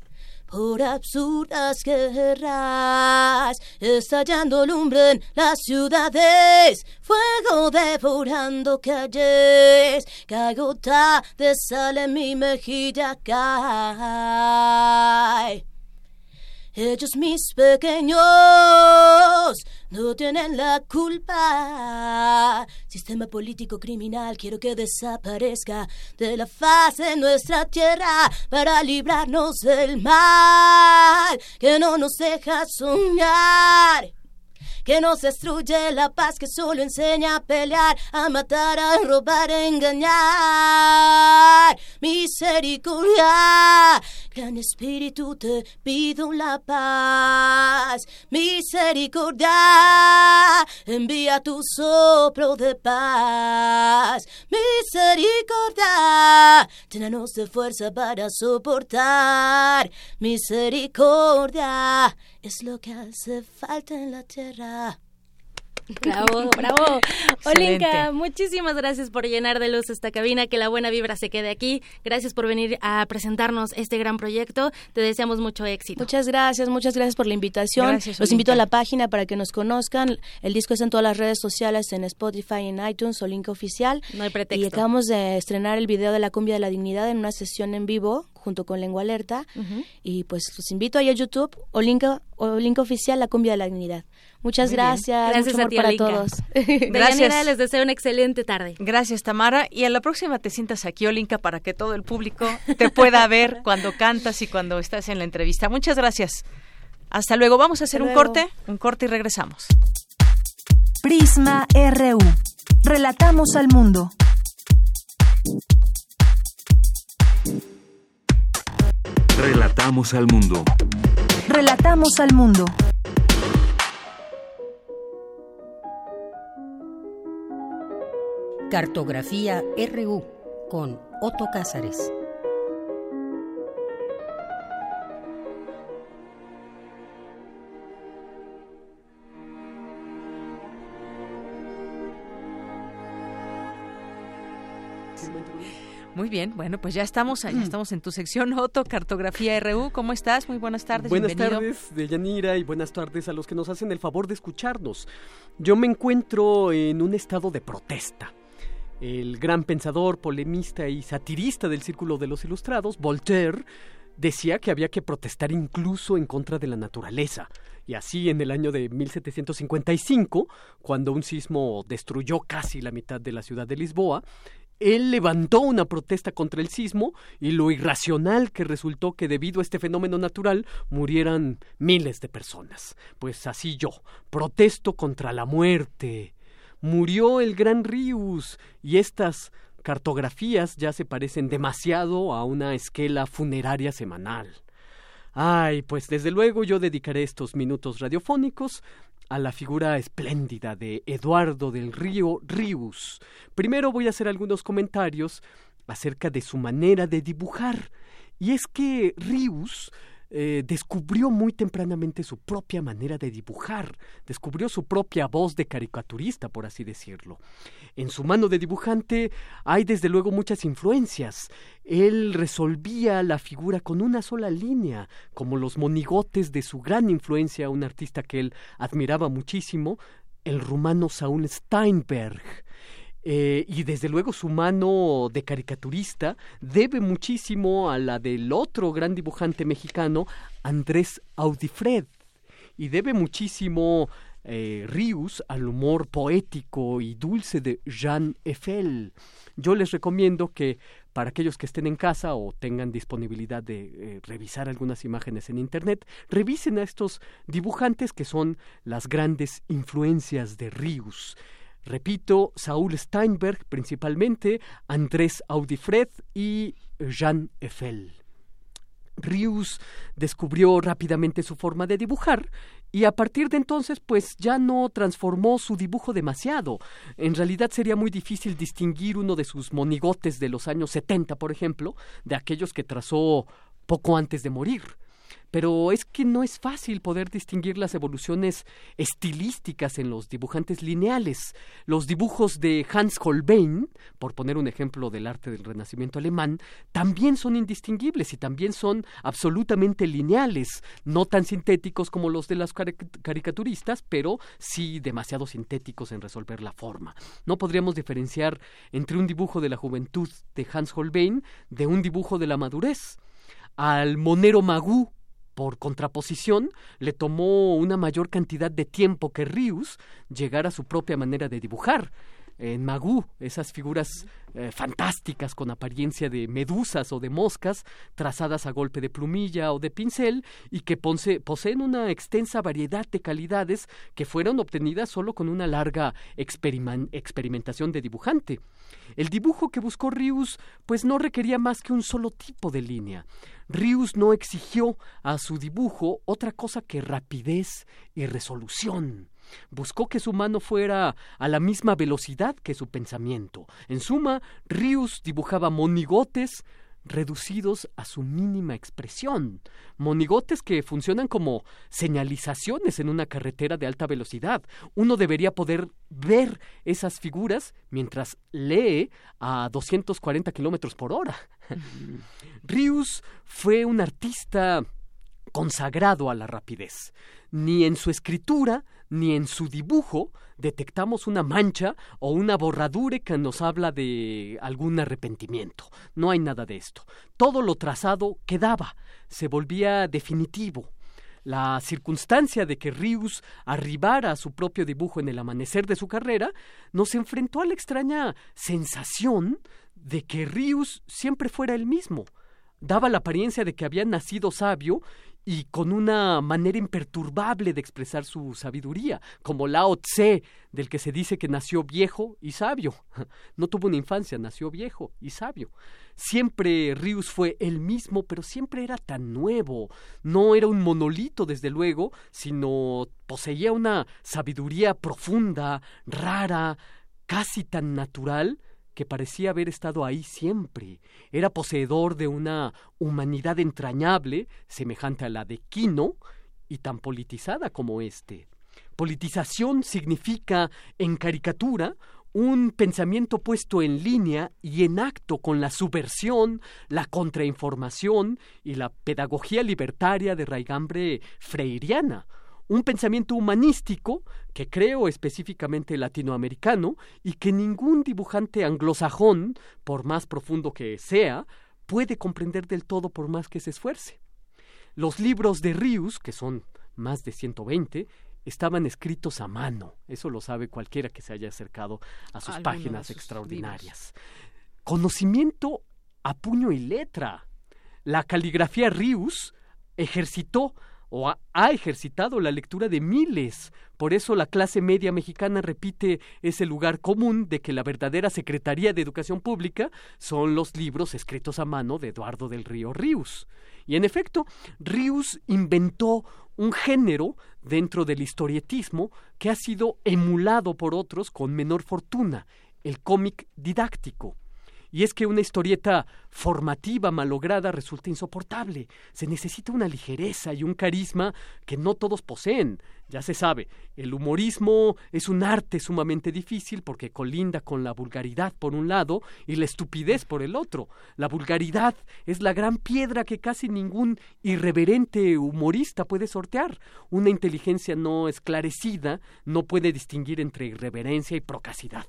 por absurdas guerras. Estallando lumbre en las ciudades, fuego devorando calles. Cada gota de sal en mi mejilla cae. Ellos mis pequeños no tienen la culpa. Sistema político criminal quiero que desaparezca de la faz de nuestra tierra para librarnos del mal que no nos deja soñar. Que nos destruye la paz, que solo enseña a pelear, a matar, a robar, a engañar. Misericordia, gran espíritu, te pido la paz. Misericordia, envía tu soplo de paz. Misericordia, llénanos de fuerza para soportar. Misericordia, es lo que hace falta en la tierra. Bravo, bravo. Excelente. Olinka, muchísimas gracias por llenar de luz esta cabina, que la buena vibra se quede aquí. Gracias por venir a presentarnos este gran proyecto. Te deseamos mucho éxito. Muchas gracias, muchas gracias por la invitación. Gracias, Los invito a la página para que nos conozcan. El disco está en todas las redes sociales, en Spotify, en iTunes, Olinka Oficial. No hay pretexto. Y acabamos de estrenar el video de la cumbia de la dignidad en una sesión en vivo junto con Lengua Alerta. Y pues los invito ahí a YouTube, Olinka, Olinka Oficial, la cumbia de la dignidad. Muchas Muy bien. gracias. Gracias mucho a amor ti, para todos. Deyanira, les deseo una excelente tarde. Gracias, Tamara. Y a la próxima te sientas aquí, Olinka, para que todo el público te pueda ver cuando cantas y cuando estás en la entrevista. Muchas gracias. Hasta luego. Vamos a hacer Hasta un luego. corte, un corte y regresamos. Prisma RU. Relatamos al mundo. Relatamos al mundo. Relatamos al mundo. Cartografía RU con Otto Cázares. Muy bien, bueno, pues ya estamos, ya estamos en tu sección Otto, Cartografía RU. ¿Cómo estás? Muy buenas tardes, Buenas bienvenido. tardes, Deyanira, y buenas tardes a los que nos hacen el favor de escucharnos. Yo me encuentro en un estado de protesta. El gran pensador, polemista y satirista del Círculo de los Ilustrados, Voltaire, decía que había que protestar incluso en contra de la naturaleza. Y así en el año de 1755, cuando un sismo destruyó casi la mitad de la ciudad de Lisboa, él levantó una protesta contra el sismo y lo irracional que resultó que debido a este fenómeno natural murieran miles de personas. Pues así yo, protesto contra la muerte. Murió el gran Rius y estas cartografías ya se parecen demasiado a una esquela funeraria semanal. Ay, pues desde luego yo dedicaré estos minutos radiofónicos a la figura espléndida de Eduardo del Río Rius. Primero voy a hacer algunos comentarios acerca de su manera de dibujar Y es que Rius eh, descubrió muy tempranamente su propia manera de dibujar, descubrió su propia voz de caricaturista, por así decirlo. En su mano de dibujante hay desde luego muchas influencias. Él resolvía la figura con una sola línea, como los monigotes de su gran influencia, un artista que él admiraba muchísimo, el rumano Saúl Steinberg. Eh, y desde luego su mano de caricaturista debe muchísimo a la del otro gran dibujante mexicano, Andrés Audifred. Y debe muchísimo eh, Rius al humor poético y dulce de Jean Eiffel. Yo les recomiendo que para aquellos que estén en casa o tengan disponibilidad de eh, revisar algunas imágenes en Internet, revisen a estos dibujantes que son las grandes influencias de Rius. Repito, Saúl Steinberg principalmente, Andrés Audifred y Jean Eiffel. Rius descubrió rápidamente su forma de dibujar y a partir de entonces pues ya no transformó su dibujo demasiado. En realidad sería muy difícil distinguir uno de sus monigotes de los años 70, por ejemplo, de aquellos que trazó poco antes de morir pero es que no es fácil poder distinguir las evoluciones estilísticas en los dibujantes lineales. Los dibujos de Hans Holbein, por poner un ejemplo del arte del Renacimiento alemán, también son indistinguibles y también son absolutamente lineales, no tan sintéticos como los de las caricaturistas, pero sí demasiado sintéticos en resolver la forma. No podríamos diferenciar entre un dibujo de la juventud de Hans Holbein de un dibujo de la madurez. Al monero Magú por contraposición, le tomó una mayor cantidad de tiempo que Rius llegar a su propia manera de dibujar. En Magú, esas figuras eh, fantásticas con apariencia de medusas o de moscas, trazadas a golpe de plumilla o de pincel, y que poseen una extensa variedad de calidades que fueron obtenidas solo con una larga experimentación de dibujante. El dibujo que buscó Rius pues no requería más que un solo tipo de línea. Rius no exigió a su dibujo otra cosa que rapidez y resolución. Buscó que su mano fuera a la misma velocidad que su pensamiento. En suma, Rius dibujaba monigotes, reducidos a su mínima expresión, monigotes que funcionan como señalizaciones en una carretera de alta velocidad. Uno debería poder ver esas figuras mientras lee a 240 kilómetros por hora. Rius fue un artista consagrado a la rapidez. Ni en su escritura ni en su dibujo detectamos una mancha o una borradura que nos habla de algún arrepentimiento. No hay nada de esto. Todo lo trazado quedaba, se volvía definitivo. La circunstancia de que Rius arribara a su propio dibujo en el amanecer de su carrera nos enfrentó a la extraña sensación de que Rius siempre fuera el mismo. Daba la apariencia de que había nacido sabio y con una manera imperturbable de expresar su sabiduría, como Lao Tse, del que se dice que nació viejo y sabio. No tuvo una infancia, nació viejo y sabio. Siempre Rius fue el mismo, pero siempre era tan nuevo. No era un monolito, desde luego, sino poseía una sabiduría profunda, rara, casi tan natural, que parecía haber estado ahí siempre. Era poseedor de una humanidad entrañable, semejante a la de Quino, y tan politizada como éste. Politización significa, en caricatura, un pensamiento puesto en línea y en acto con la subversión, la contrainformación y la pedagogía libertaria de raigambre freiriana, un pensamiento humanístico que creo específicamente latinoamericano y que ningún dibujante anglosajón, por más profundo que sea, puede comprender del todo por más que se esfuerce. Los libros de Rius, que son más de 120, estaban escritos a mano. Eso lo sabe cualquiera que se haya acercado a sus páginas extraordinarias. Conocimiento a puño y letra. La caligrafía Rius ejercitó o ha, ejercitado la lectura de miles. Por eso la clase media mexicana repite ese lugar común de que la verdadera Secretaría de Educación Pública son los libros escritos a mano de Eduardo del Río Ríos. Y en efecto, Ríos inventó un género dentro del historietismo que ha sido emulado por otros con menor fortuna, el cómic didáctico. Y es que una historieta formativa malograda resulta insoportable. Se necesita una ligereza y un carisma que no todos poseen. Ya se sabe, el humorismo es un arte sumamente difícil porque colinda con la vulgaridad por un lado y la estupidez por el otro. La vulgaridad es la gran piedra que casi ningún irreverente humorista puede sortear. Una inteligencia no esclarecida no puede distinguir entre irreverencia y procacidad.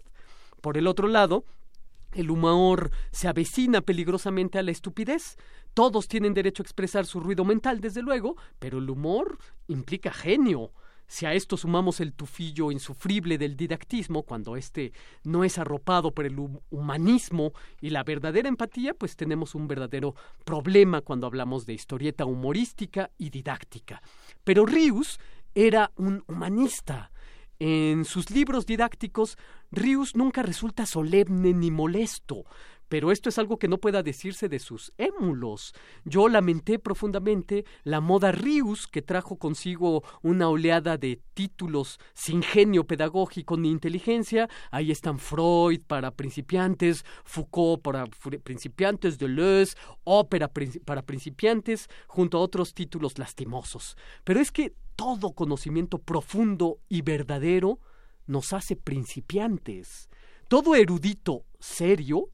Por el otro lado, el humor se avecina peligrosamente a la estupidez. Todos tienen derecho a expresar su ruido mental, desde luego, pero el humor implica genio. Si a esto sumamos el tufillo insufrible del didactismo, cuando éste no es arropado por el humanismo y la verdadera empatía, pues tenemos un verdadero problema cuando hablamos de historieta humorística y didáctica. Pero Rius era un humanista. En sus libros didácticos, Rius nunca resulta solemne ni molesto, pero esto es algo que no pueda decirse de sus émulos. Yo lamenté profundamente la moda Rius que trajo consigo una oleada de títulos sin genio pedagógico ni inteligencia. Ahí están Freud para principiantes, Foucault para principiantes, Deleuze, ópera para principiantes, junto a otros títulos lastimosos. Pero es que todo conocimiento profundo y verdadero nos hace principiantes. Todo erudito serio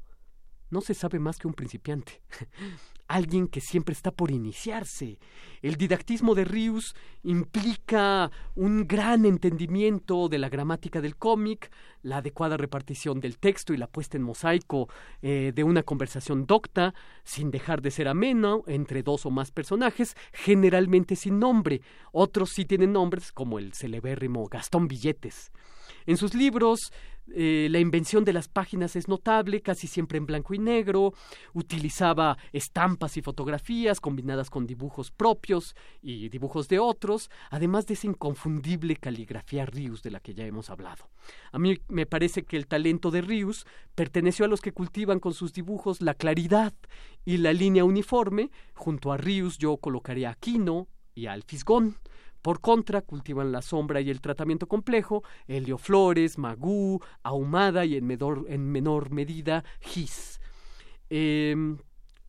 no se sabe más que un principiante. Alguien que siempre está por iniciarse. El didactismo de Rius implica un gran entendimiento de la gramática del cómic, la adecuada repartición del texto y la puesta en mosaico eh, de una conversación docta, sin dejar de ser ameno, entre dos o más personajes, generalmente sin nombre. Otros sí tienen nombres, como el celebérrimo Gastón Billetes. En sus libros, eh, la invención de las páginas es notable, casi siempre en blanco y negro, utilizaba estampas y fotografías combinadas con dibujos propios y dibujos de otros, además de esa inconfundible caligrafía Rius de la que ya hemos hablado. A mí me parece que el talento de Rius perteneció a los que cultivan con sus dibujos la claridad y la línea uniforme. Junto a Rius yo colocaría a Aquino y a Alfisgón. Por contra, cultivan la sombra y el tratamiento complejo, Helio Flores, Magú, Ahumada y en menor, en menor medida Gis. Em,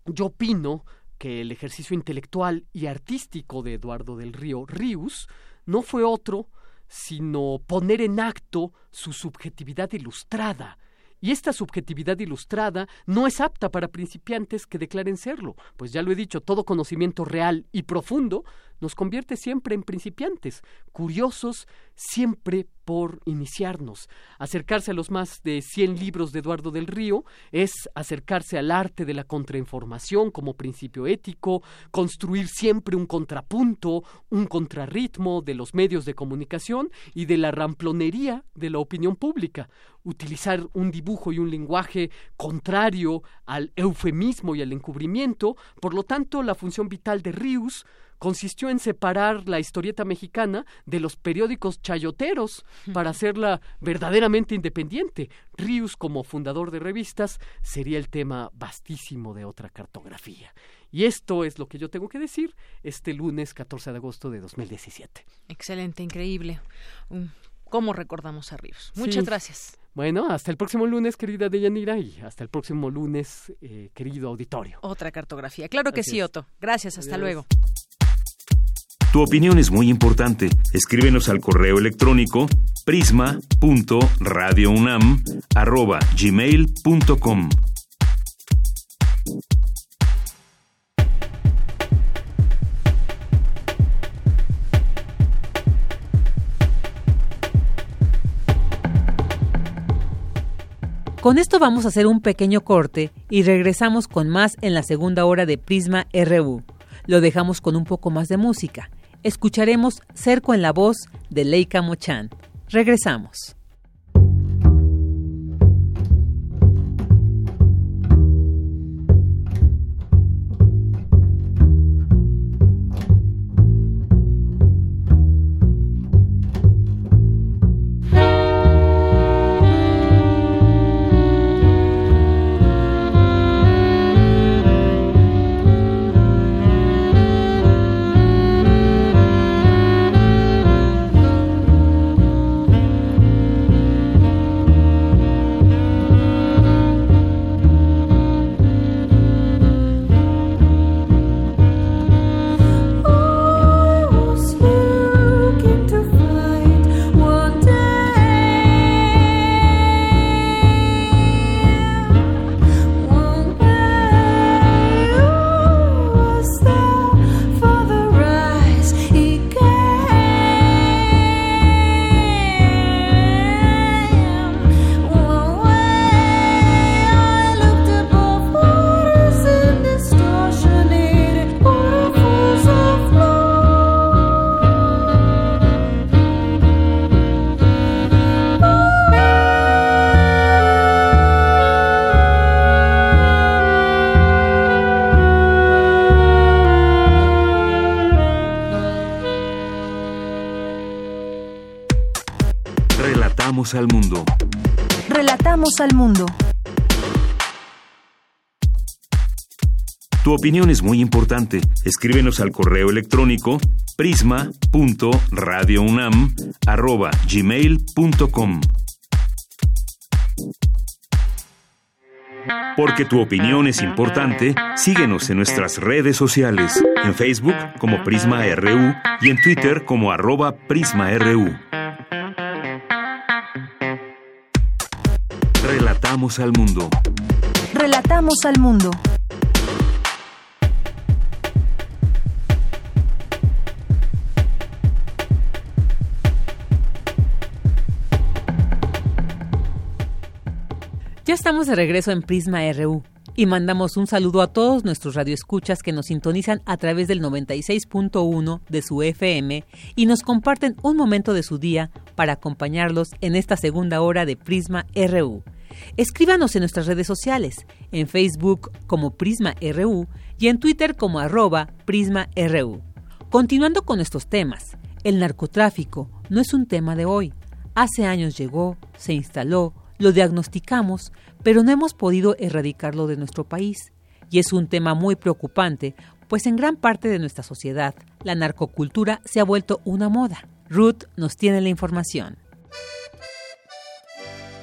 yo opino que el ejercicio intelectual y artístico de Eduardo del Río Rius no fue otro sino poner en acto su subjetividad ilustrada, y esta subjetividad ilustrada no es apta para principiantes que declaren serlo, pues ya lo he dicho, todo conocimiento real y profundo nos convierte siempre en principiantes, curiosos siempre por iniciarnos. Acercarse a los más de 100 libros de Eduardo del Río es acercarse al arte de la contrainformación como principio ético, construir siempre un contrapunto, un contrarritmo de los medios de comunicación y de la ramplonería de la opinión pública, utilizar un dibujo y un lenguaje contrario al eufemismo y al encubrimiento, por lo tanto la función vital de Rius consistió en separar la historieta mexicana de los periódicos chayoteros para hacerla verdaderamente independiente. Rius, como fundador de revistas, sería el tema vastísimo de otra cartografía. Y esto es lo que yo tengo que decir este lunes 14 de agosto de 2017. Excelente, increíble. Mm, ¿Cómo recordamos a Rius? Muchas gracias. Bueno, hasta el próximo lunes, querida Deyanira, y hasta el próximo lunes, eh, querido auditorio. Otra cartografía. Claro que sí, Otto. Gracias, hasta luego. Tu opinión es muy importante. Escríbenos al correo electrónico prisma.radiounam@gmail.com. Con esto vamos a hacer un pequeño corte y regresamos con más en la segunda hora de Prisma RU. Lo dejamos con un poco más de música escucharemos Cerco en la voz de Leica Mochan. Regresamos. Relatamos al mundo. Relatamos al mundo. Tu opinión es muy importante. Escríbenos al correo electrónico prisma.radiounam@gmail.com. Porque tu opinión es importante, síguenos en nuestras redes sociales, en Facebook como Prisma RU y en Twitter como arroba PrismaRU. Relatamos al mundo. Relatamos al mundo. Ya estamos de regreso en Prisma RU y mandamos un saludo a todos nuestros radioescuchas que nos sintonizan a través del 96.1 de su FM y nos comparten un momento de su día para acompañarlos en esta segunda hora de Prisma RU. Escríbanos en nuestras redes sociales, en Facebook como Prisma RU y en Twitter como arroba. Continuando con estos temas, el narcotráfico no es un tema de hoy. Hace años llegó, se instaló, lo diagnosticamos, pero no hemos podido erradicarlo de nuestro país. Y es un tema muy preocupante, pues en gran parte de nuestra sociedad la narcocultura se ha vuelto una moda. Ruth nos tiene la información.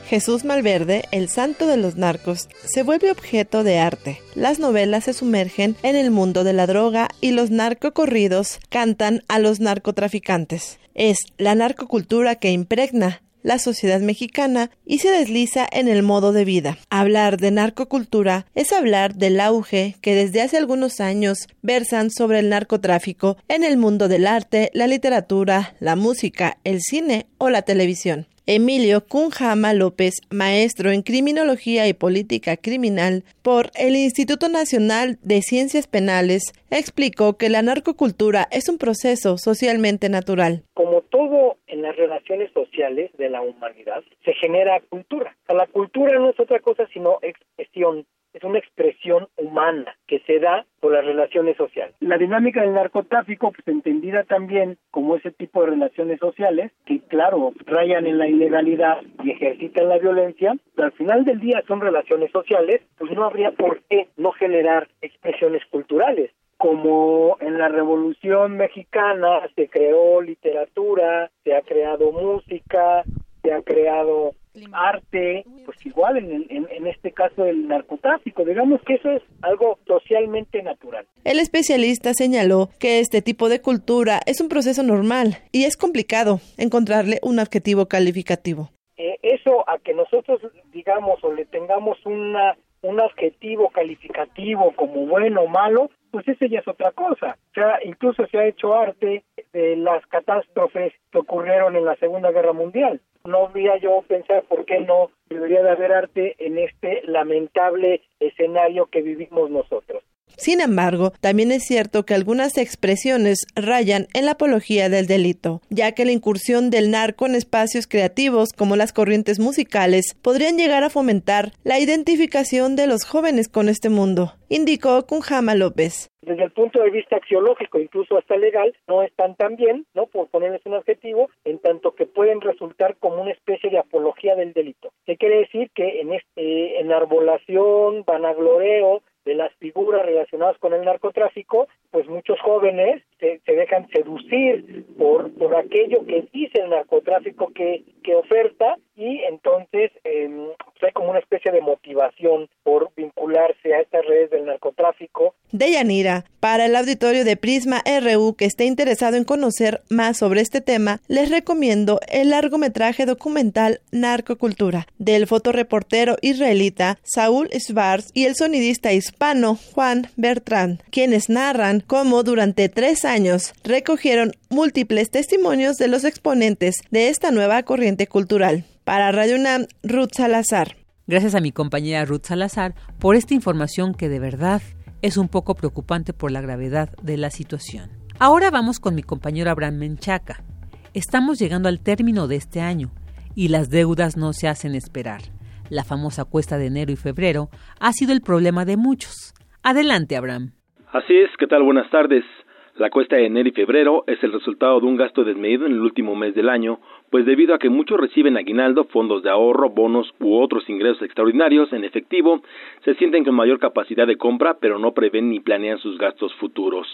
Jesús Malverde, el santo de los narcos, se vuelve objeto de arte. Las novelas se sumergen en el mundo de la droga y los narcocorridos cantan a los narcotraficantes. Es la narcocultura que impregna la sociedad mexicana y se desliza en el modo de vida. Hablar de narcocultura es hablar del auge que desde hace algunos años versan sobre el narcotráfico en el mundo del arte, la literatura, la música, el cine o la televisión. Emilio Cunjama López, maestro en Criminología y Política Criminal por el Instituto Nacional de Ciencias Penales, explicó que la narcocultura es un proceso socialmente natural. Como todo en las relaciones sociales de la humanidad, se genera cultura. la cultura no es otra cosa sino expresión es una expresión humana que se da por las relaciones sociales. La dinámica del narcotráfico, pues entendida también como ese tipo de relaciones sociales, que claro, rayan en la ilegalidad y ejercitan la violencia, pero al final del día son relaciones sociales, pues no habría por qué no generar expresiones culturales como en la Revolución Mexicana se creó literatura, se ha creado música, se ha creado arte, pues igual en, en, este caso el narcotráfico, digamos que eso es algo socialmente natural. El especialista señaló que este tipo de cultura es un proceso normal y es complicado encontrarle un adjetivo calificativo. Eh, eso a que nosotros digamos o le tengamos una un adjetivo calificativo como bueno o malo, pues eso ya es otra cosa. O sea, incluso se ha hecho arte de las catástrofes que ocurrieron en la Segunda Guerra Mundial. No habría yo pensar por qué no debería de haber arte en este lamentable escenario que vivimos nosotros. Sin embargo, también es cierto que algunas expresiones rayan en la apología del delito, ya que la incursión del narco en espacios creativos como las corrientes musicales podrían llegar a fomentar la identificación de los jóvenes con este mundo, indicó Kunjama López. Desde el punto de vista axiológico, incluso hasta legal, no están tan bien, ¿no? Por ponerles un adjetivo, en tanto que pueden resultar como una especie de apología del delito. ¿Qué quiere decir? Que en este, enarbolación, vanagloreo, de las figuras relacionadas con el narcotráfico, pues muchos jóvenes se, dejan seducir por, por aquello que dice el narcotráfico que, que oferta y entonces pues hay como una especie de motivación por vincularse a estas redes del narcotráfico. De Yanira, para el auditorio de Prisma RU que esté interesado en conocer más sobre este tema, les recomiendo el largometraje documental Narcocultura del fotoreportero israelita Saúl Schwartz y el sonidista hispano Juan Bertrand, quienes narran cómo durante tres años recogieron múltiples testimonios de los exponentes de esta nueva corriente cultural. Para Radio UNAM, Ruth Salazar. Gracias a mi compañera Ruth Salazar por esta información que de verdad es un poco preocupante por la gravedad de la situación. Ahora vamos con mi compañero Abraham Menchaca. Estamos llegando al término de este año y las deudas no se hacen esperar. La famosa cuesta de enero y febrero ha sido el problema de muchos. Adelante, Abraham. Así es, ¿qué tal? Buenas tardes. La cuesta de enero y febrero es el resultado de un gasto desmedido en el último mes del año, pues debido a que muchos reciben aguinaldo, fondos de ahorro, bonos u otros ingresos extraordinarios en efectivo, se sienten con mayor capacidad de compra, pero no prevén ni planean sus gastos futuros.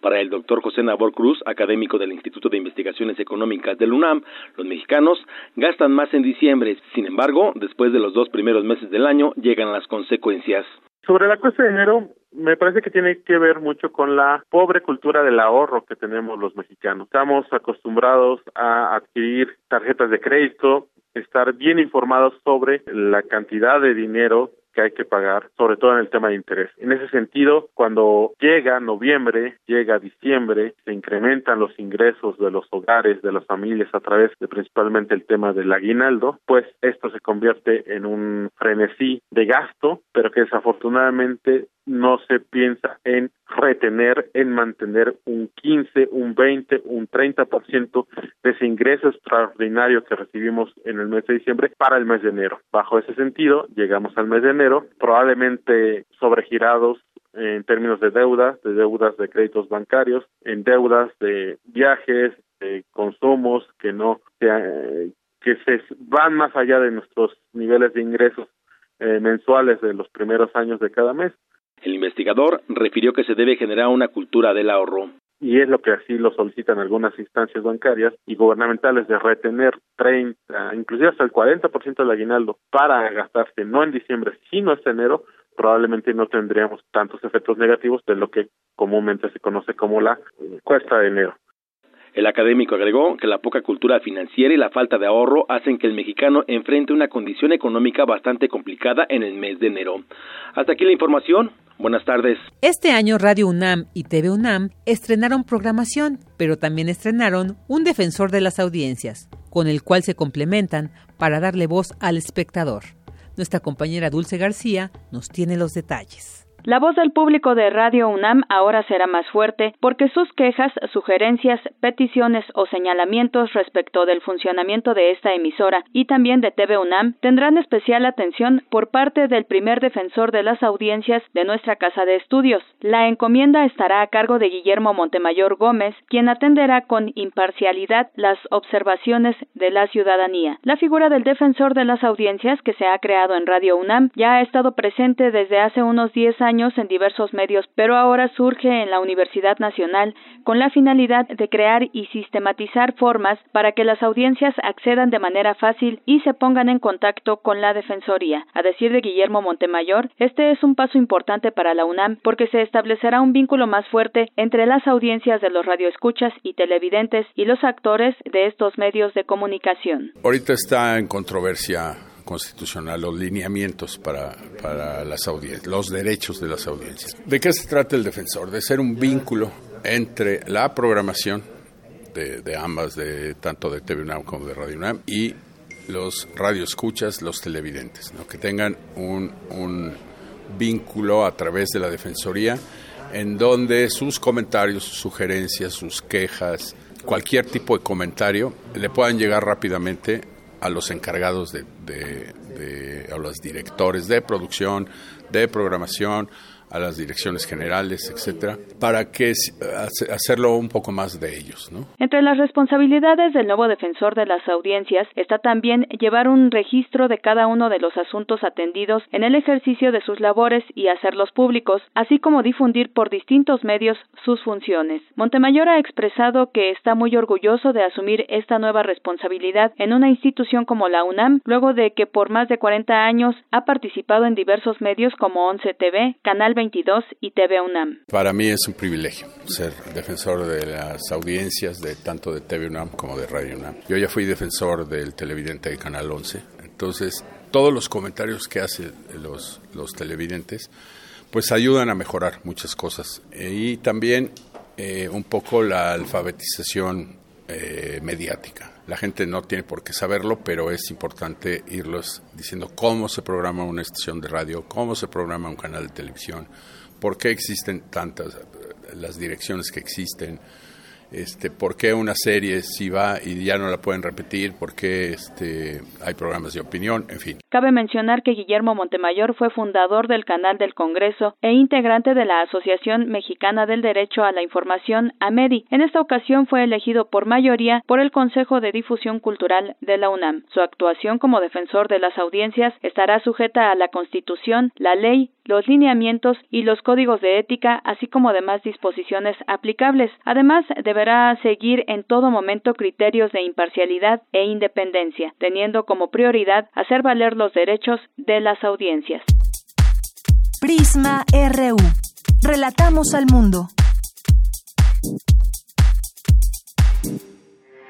Para el doctor José Nabor Cruz, académico del Instituto de Investigaciones Económicas del UNAM, los mexicanos gastan más en diciembre. Sin embargo, después de los dos primeros meses del año llegan las consecuencias. Sobre la cuesta de enero, me parece que tiene que ver mucho con la pobre cultura del ahorro que tenemos los mexicanos. Estamos acostumbrados a adquirir tarjetas de crédito, estar bien informados sobre la cantidad de dinero que hay que pagar, sobre todo en el tema de interés. En ese sentido, cuando llega noviembre, llega diciembre, se incrementan los ingresos de los hogares, de las familias a través de principalmente el tema del aguinaldo, pues esto se convierte en un frenesí de gasto, pero que desafortunadamente no se piensa en retener, en mantener un 15, un 20, un 30% de ese ingreso extraordinario que recibimos en el mes de diciembre para el mes de enero. Bajo ese sentido, llegamos al mes de enero, probablemente sobregirados en términos de deudas, de deudas de créditos bancarios, en deudas de viajes, de consumos que no que se van más allá de nuestros niveles de ingresos eh, mensuales de los primeros años de cada mes el investigador refirió que se debe generar una cultura del ahorro. Y es lo que así lo solicitan algunas instancias bancarias y gubernamentales de retener 30, inclusive hasta el 40% del aguinaldo para gastarse no en diciembre, sino en enero, probablemente no tendríamos tantos efectos negativos de lo que comúnmente se conoce como la cuesta de enero. El académico agregó que la poca cultura financiera y la falta de ahorro hacen que el mexicano enfrente una condición económica bastante complicada en el mes de enero. Hasta aquí la información. Buenas tardes. Este año Radio UNAM y TV UNAM estrenaron programación, pero también estrenaron un defensor de las audiencias, con el cual se complementan para darle voz al espectador. Nuestra compañera Dulce García nos tiene los detalles. La voz del público de Radio UNAM ahora será más fuerte porque sus quejas, sugerencias, peticiones o señalamientos respecto del funcionamiento de esta emisora y también de TV UNAM tendrán especial atención por parte del primer defensor de las audiencias de nuestra casa de estudios. La encomienda estará a cargo de Guillermo Montemayor Gómez, quien atenderá con imparcialidad las observaciones de la ciudadanía. La figura del defensor de las audiencias que se ha creado en Radio UNAM ya ha estado presente desde hace unos 10 años años en diversos medios, pero ahora surge en la Universidad Nacional con la finalidad de crear y sistematizar formas para que las audiencias accedan de manera fácil y se pongan en contacto con la Defensoría. A decir de Guillermo Montemayor, este es un paso importante para la UNAM porque se establecerá un vínculo más fuerte entre las audiencias de los radioescuchas y televidentes y los actores de estos medios de comunicación. Ahorita está en controversia constitucional los lineamientos para, para las audiencias, los derechos de las audiencias. ¿De qué se trata el defensor? De ser un vínculo entre la programación de, de ambas, de tanto de TV UNAM como de Radio UNAM, y los radioescuchas, los televidentes, que tengan un, un vínculo a través de la Defensoría en donde sus comentarios, sus sugerencias, sus quejas, cualquier tipo de comentario le puedan llegar rápidamente a los encargados de, a los directores de producción, de programación, a las direcciones generales, etcétera, para que hacerlo un poco más de ellos, ¿no? Entre las responsabilidades del nuevo defensor de las audiencias está también llevar un registro de cada uno de los asuntos atendidos en el ejercicio de sus labores y hacerlos públicos, así como difundir por distintos medios sus funciones. Montemayor ha expresado que está muy orgulloso de asumir esta nueva responsabilidad en una institución como la UNAM, luego de que por más de 40 años ha participado en diversos medios como 11 TV, Canal 22 y TV UNAM. Para mí es un privilegio ser defensor de las audiencias de tanto de TV UNAM como de Radio UNAM. Yo ya fui defensor del televidente del Canal 11, entonces todos los comentarios que hacen los, los televidentes pues ayudan a mejorar muchas cosas y también eh, un poco la alfabetización eh, mediática. La gente no tiene por qué saberlo, pero es importante irlos diciendo cómo se programa una estación de radio, cómo se programa un canal de televisión, por qué existen tantas las direcciones que existen, este, por qué una serie si va y ya no la pueden repetir, por qué este, hay programas de opinión, en fin. Cabe mencionar que Guillermo Montemayor fue fundador del Canal del Congreso e integrante de la Asociación Mexicana del Derecho a la Información, AMEDI. En esta ocasión fue elegido por mayoría por el Consejo de Difusión Cultural de la UNAM. Su actuación como defensor de las audiencias estará sujeta a la Constitución, la ley, los lineamientos y los códigos de ética, así como demás disposiciones aplicables. Además, deberá seguir en todo momento criterios de imparcialidad e independencia, teniendo como prioridad hacer valer los derechos de las audiencias. Prisma RU. Relatamos al mundo.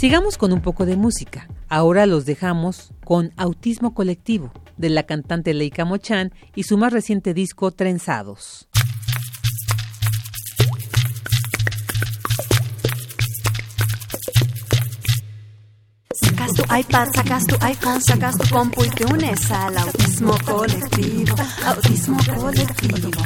Sigamos con un poco de música. Ahora los dejamos con Autismo Colectivo, de la cantante Leica Mochan y su más reciente disco Trenzados. Sacas tu iPad, sacas tu iPhone, sacas tu compu y te unes al autismo colectivo. Autismo colectivo.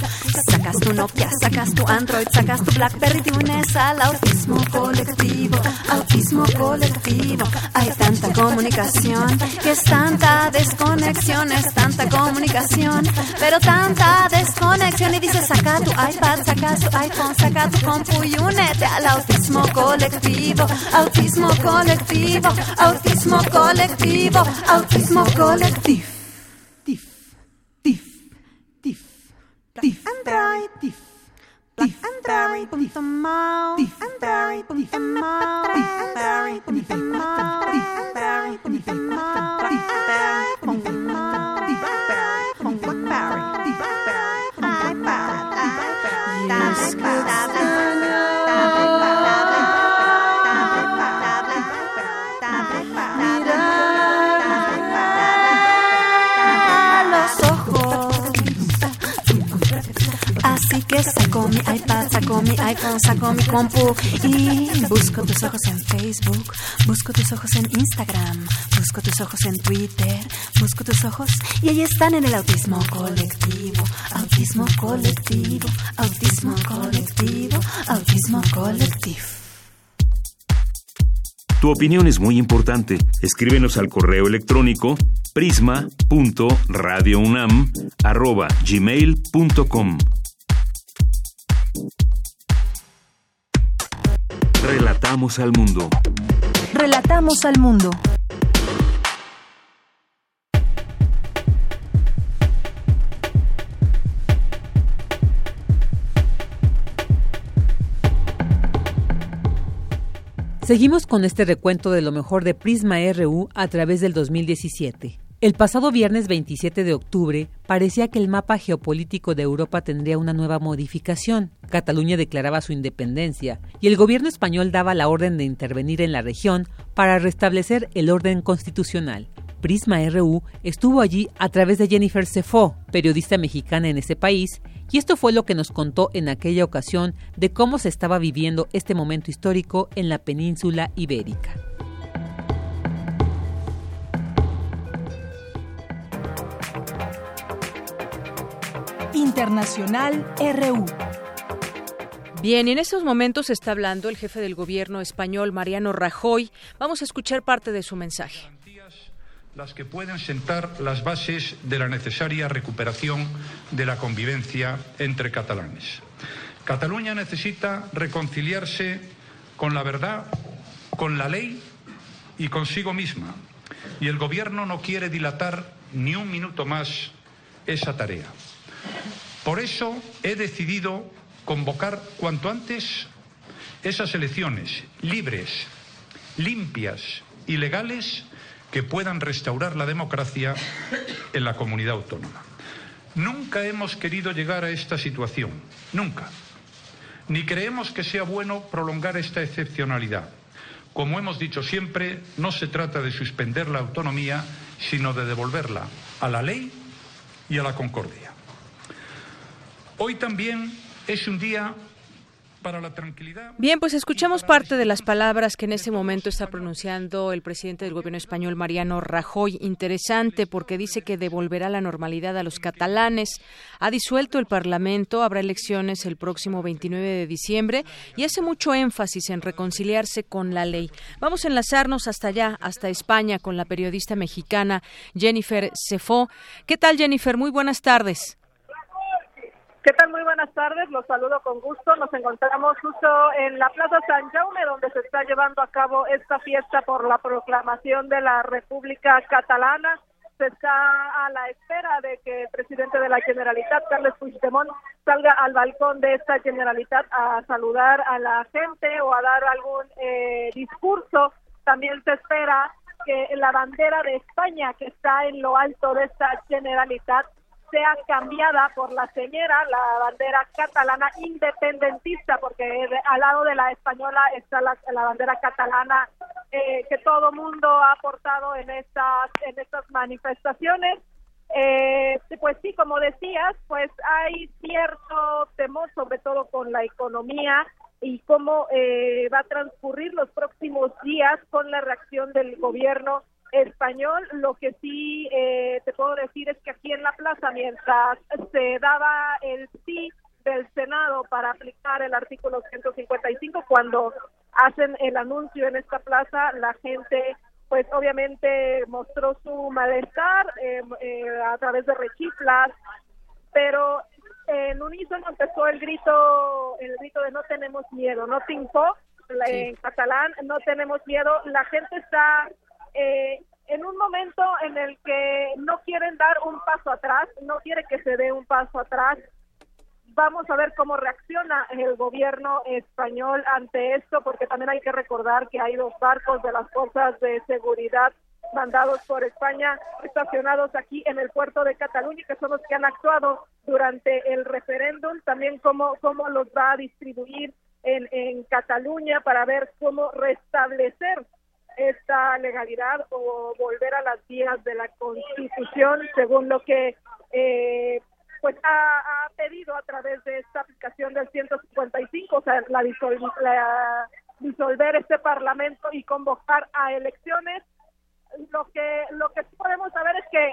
Sacas tu Nokia, sacas tu Android, sacas tu Blackberry y te unes al autismo colectivo. Autismo colectivo. Hay tanta comunicación que es tanta desconexión, es tanta comunicación, pero tanta desconexión. Y dices, saca tu iPad, sacas tu iPhone, saca tu compu y únete al autismo colectivo. Autismo colectivo. Autismo autismo colectivo, autismo colectivo. tif, diff, tif, diff, tif, dry, tif, Diff tif, dry, tif, and tif, diff tif, dry, tif, and tif, diff tif, dry, tif, and tif, diff tif, dry, tif, and tif, diff tif, dry, tif, and mouth. Que saco mi iPad, saco mi iPhone, saco mi compu y busco tus ojos en Facebook, busco tus ojos en Instagram, busco tus ojos en Twitter, busco tus ojos y ahí están en el autismo colectivo, autismo colectivo, autismo colectivo, autismo colectivo. Tu opinión es muy importante. Escríbenos al correo electrónico prisma.radiounam@gmail.com. Relatamos al mundo. Relatamos al mundo. Seguimos con este recuento de lo mejor de Prisma RU a través del 2017. El pasado viernes 27 de octubre parecía que el mapa geopolítico de Europa tendría una nueva modificación. Cataluña declaraba su independencia y el gobierno español daba la orden de intervenir en la región para restablecer el orden constitucional. Prisma RU estuvo allí a través de Jennifer Cefó, periodista mexicana en ese país, y esto fue lo que nos contó en aquella ocasión de cómo se estaba viviendo este momento histórico en la península ibérica. Internacional RU. Bien, y en estos momentos está hablando el jefe del gobierno español, Mariano Rajoy. Vamos a escuchar parte de su mensaje. las que pueden sentar las bases de la necesaria recuperación de la convivencia entre catalanes. Cataluña necesita reconciliarse con la verdad, con la ley y consigo misma. Y el Gobierno no quiere dilatar ni un minuto más esa tarea. Por eso he decidido convocar cuanto antes esas elecciones libres, limpias y legales que puedan restaurar la democracia en la comunidad autónoma. Nunca hemos querido llegar a esta situación, nunca. Ni creemos que sea bueno prolongar esta excepcionalidad. Como hemos dicho siempre, no se trata de suspender la autonomía, sino de devolverla a la ley y a la concordia. Hoy también es un día para la tranquilidad. Bien, pues escuchamos parte de las palabras que en este momento está pronunciando el presidente del gobierno español, Mariano Rajoy. Interesante porque dice que devolverá la normalidad a los catalanes. Ha disuelto el Parlamento, habrá elecciones el próximo 29 de diciembre y hace mucho énfasis en reconciliarse con la ley. Vamos a enlazarnos hasta allá, hasta España, con la periodista mexicana Jennifer Cefó. ¿Qué tal, Jennifer? Muy buenas tardes. ¿Qué tal? Muy buenas tardes, los saludo con gusto. Nos encontramos justo en la Plaza San Jaume, donde se está llevando a cabo esta fiesta por la proclamación de la República Catalana. Se está a la espera de que el presidente de la Generalitat, Carles Puigdemont, salga al balcón de esta Generalitat a saludar a la gente o a dar algún eh, discurso. También se espera que la bandera de España, que está en lo alto de esta Generalitat, sea cambiada por la señora, la bandera catalana independentista, porque al lado de la española está la, bandera catalana eh, que todo mundo ha aportado en estas en estas manifestaciones. Eh, pues sí, como decías, pues hay cierto temor, sobre todo con la economía y cómo eh, va a transcurrir los próximos días con la reacción del gobierno español. Lo que sí eh, te puedo decir es que aquí en la plaza, mientras se daba el sí del Senado para aplicar el artículo 155, cuando hacen el anuncio en esta plaza, la gente pues obviamente mostró su malestar eh, eh, a través de rechiflas, pero en unísono empezó el grito, el grito de no tenemos miedo, no tinco, en catalán, no tenemos miedo, la gente está eh, en un momento en el que no quieren dar un paso atrás, no quiere que se dé un paso atrás. Vamos a ver cómo reacciona el gobierno español ante esto, porque también hay que recordar que hay dos barcos de las fuerzas de seguridad mandados por España estacionados aquí en el puerto de Cataluña, que son los que han actuado durante el referéndum, también cómo, cómo los va a distribuir en, en Cataluña para ver cómo restablecer esta legalidad o volver a las vías de la Constitución, según lo que eh, pues ha, pedido a través de esta aplicación del 155, o sea, la, disolver este Parlamento y convocar a elecciones. Lo que lo que podemos saber es que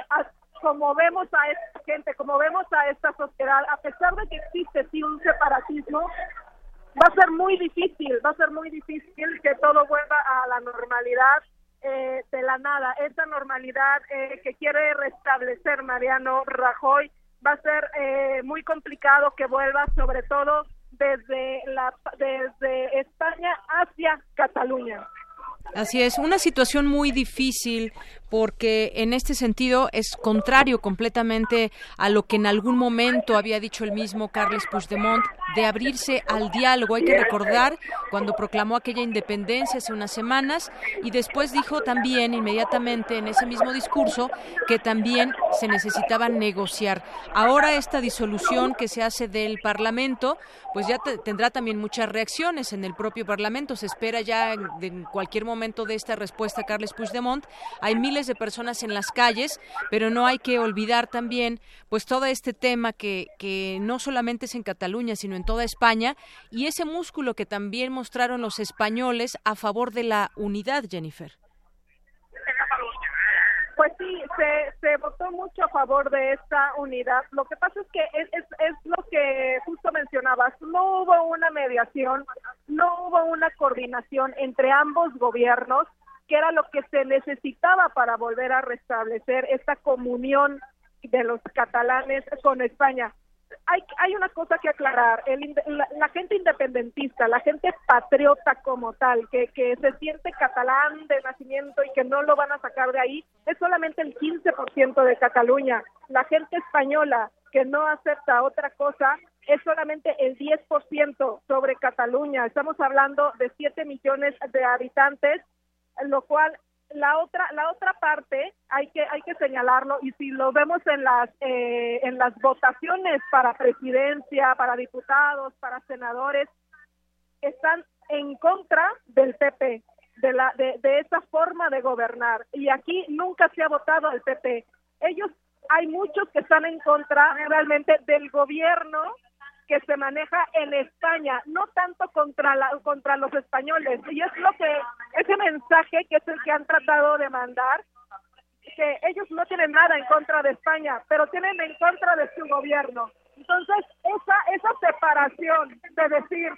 como vemos a esta gente, como vemos a esta sociedad, a pesar de que existe sí un separatismo, va a ser muy difícil, va a ser muy difícil que todo vuelva a la normalidad eh, de la nada. Esa normalidad eh, que quiere restablecer Mariano Rajoy va a ser eh, muy complicado que vuelva, sobre todo desde la desde España hacia Cataluña. Así es, una situación muy difícil porque en este sentido es contrario completamente a lo que en algún momento había dicho el mismo Carles Puigdemont de abrirse al diálogo. Hay que recordar cuando proclamó aquella independencia hace unas semanas y después dijo también inmediatamente en ese mismo discurso que también se necesitaba negociar. Ahora esta disolución que se hace del Parlamento, pues ya tendrá también muchas reacciones en el propio Parlamento. Se espera ya en cualquier momento de esta respuesta Carles Puigdemont. Hay miles de personas en las calles, pero no hay que olvidar también pues todo este tema que, que no solamente es en Cataluña, sino en toda España y ese músculo que también mostraron los españoles a favor de la unidad, Jennifer. Pues sí, se, se votó mucho a favor de esta unidad. Lo que pasa es que es, es, es, lo que justo mencionabas, no hubo una mediación, no hubo una coordinación entre ambos gobiernos que era lo que se necesitaba para volver a restablecer esta comunión de los catalanes con España. Hay, hay una cosa que aclarar, el, la, gente independentista, la gente patriota como tal, que, que se siente catalán de nacimiento y que no lo van a sacar de ahí, es solamente el 15% de Cataluña. La gente española que no acepta otra cosa es solamente el 10% sobre Cataluña. Estamos hablando de 7 millones de habitantes lo cual la otra la otra parte hay que hay que señalarlo y si lo vemos en las eh, en las votaciones para presidencia para diputados para senadores están en contra del PP de la de, de esa forma de gobernar. Y aquí nunca se ha votado al PP ellos hay muchos que están en contra realmente del gobierno que se maneja en España, no tanto contra la, contra los españoles. Y es lo que ese mensaje que es el que han tratado de mandar que ellos no tienen nada en contra de España, pero tienen en contra de su gobierno. Entonces, esa esa separación de decir,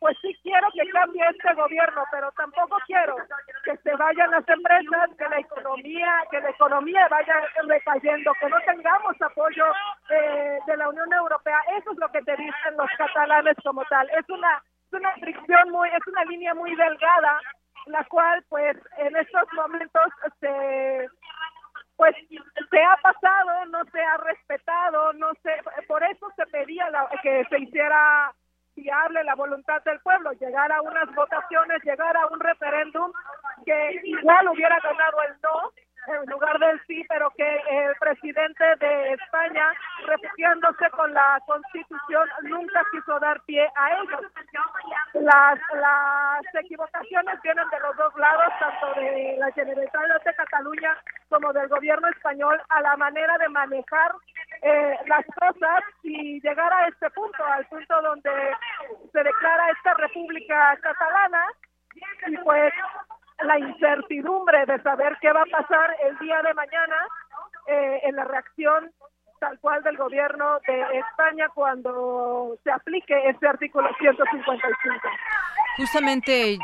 pues sí quiero que cambie este gobierno, pero tampoco quiero que se vayan las empresas, que la economía, que la economía vaya recayendo, que no tengamos apoyo eh, de la Unión Europea. Eso es lo que te dicen los catalanes como tal. Es una es una fricción muy, es una línea muy delgada, la cual, pues, en estos momentos se pues se ha pasado, no se ha respetado, no se, por eso se pedía la- que se hiciera viable la voluntad del pueblo, llegar a unas votaciones, llegar a un referéndum que igual hubiera ganado el no en lugar del sí, pero que el presidente de España, refugiándose con la constitución, nunca quiso dar pie a ello. Las, las equivocaciones vienen de los dos lados, tanto de la Generalitat de Cataluña como del gobierno español, a la manera de manejar eh, las cosas y llegar a este punto, al punto donde se declara esta República Catalana y pues la incertidumbre de saber qué va a pasar el día de mañana eh, en la reacción tal cual del gobierno de España cuando se aplique este artículo 155. Justamente, eh,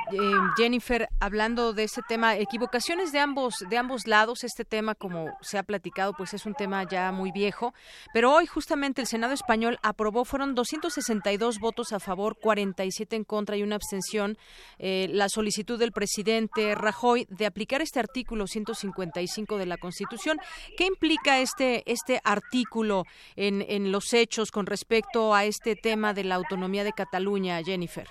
Jennifer, hablando de ese tema, equivocaciones de ambos de ambos lados. Este tema, como se ha platicado, pues es un tema ya muy viejo. Pero hoy, justamente, el Senado español aprobó, fueron 262 votos a favor, 47 en contra y una abstención, eh, la solicitud del presidente Rajoy de aplicar este artículo 155 de la Constitución. ¿Qué implica este este artículo en, en los hechos con respecto a este tema de la autonomía de Cataluña, Jennifer?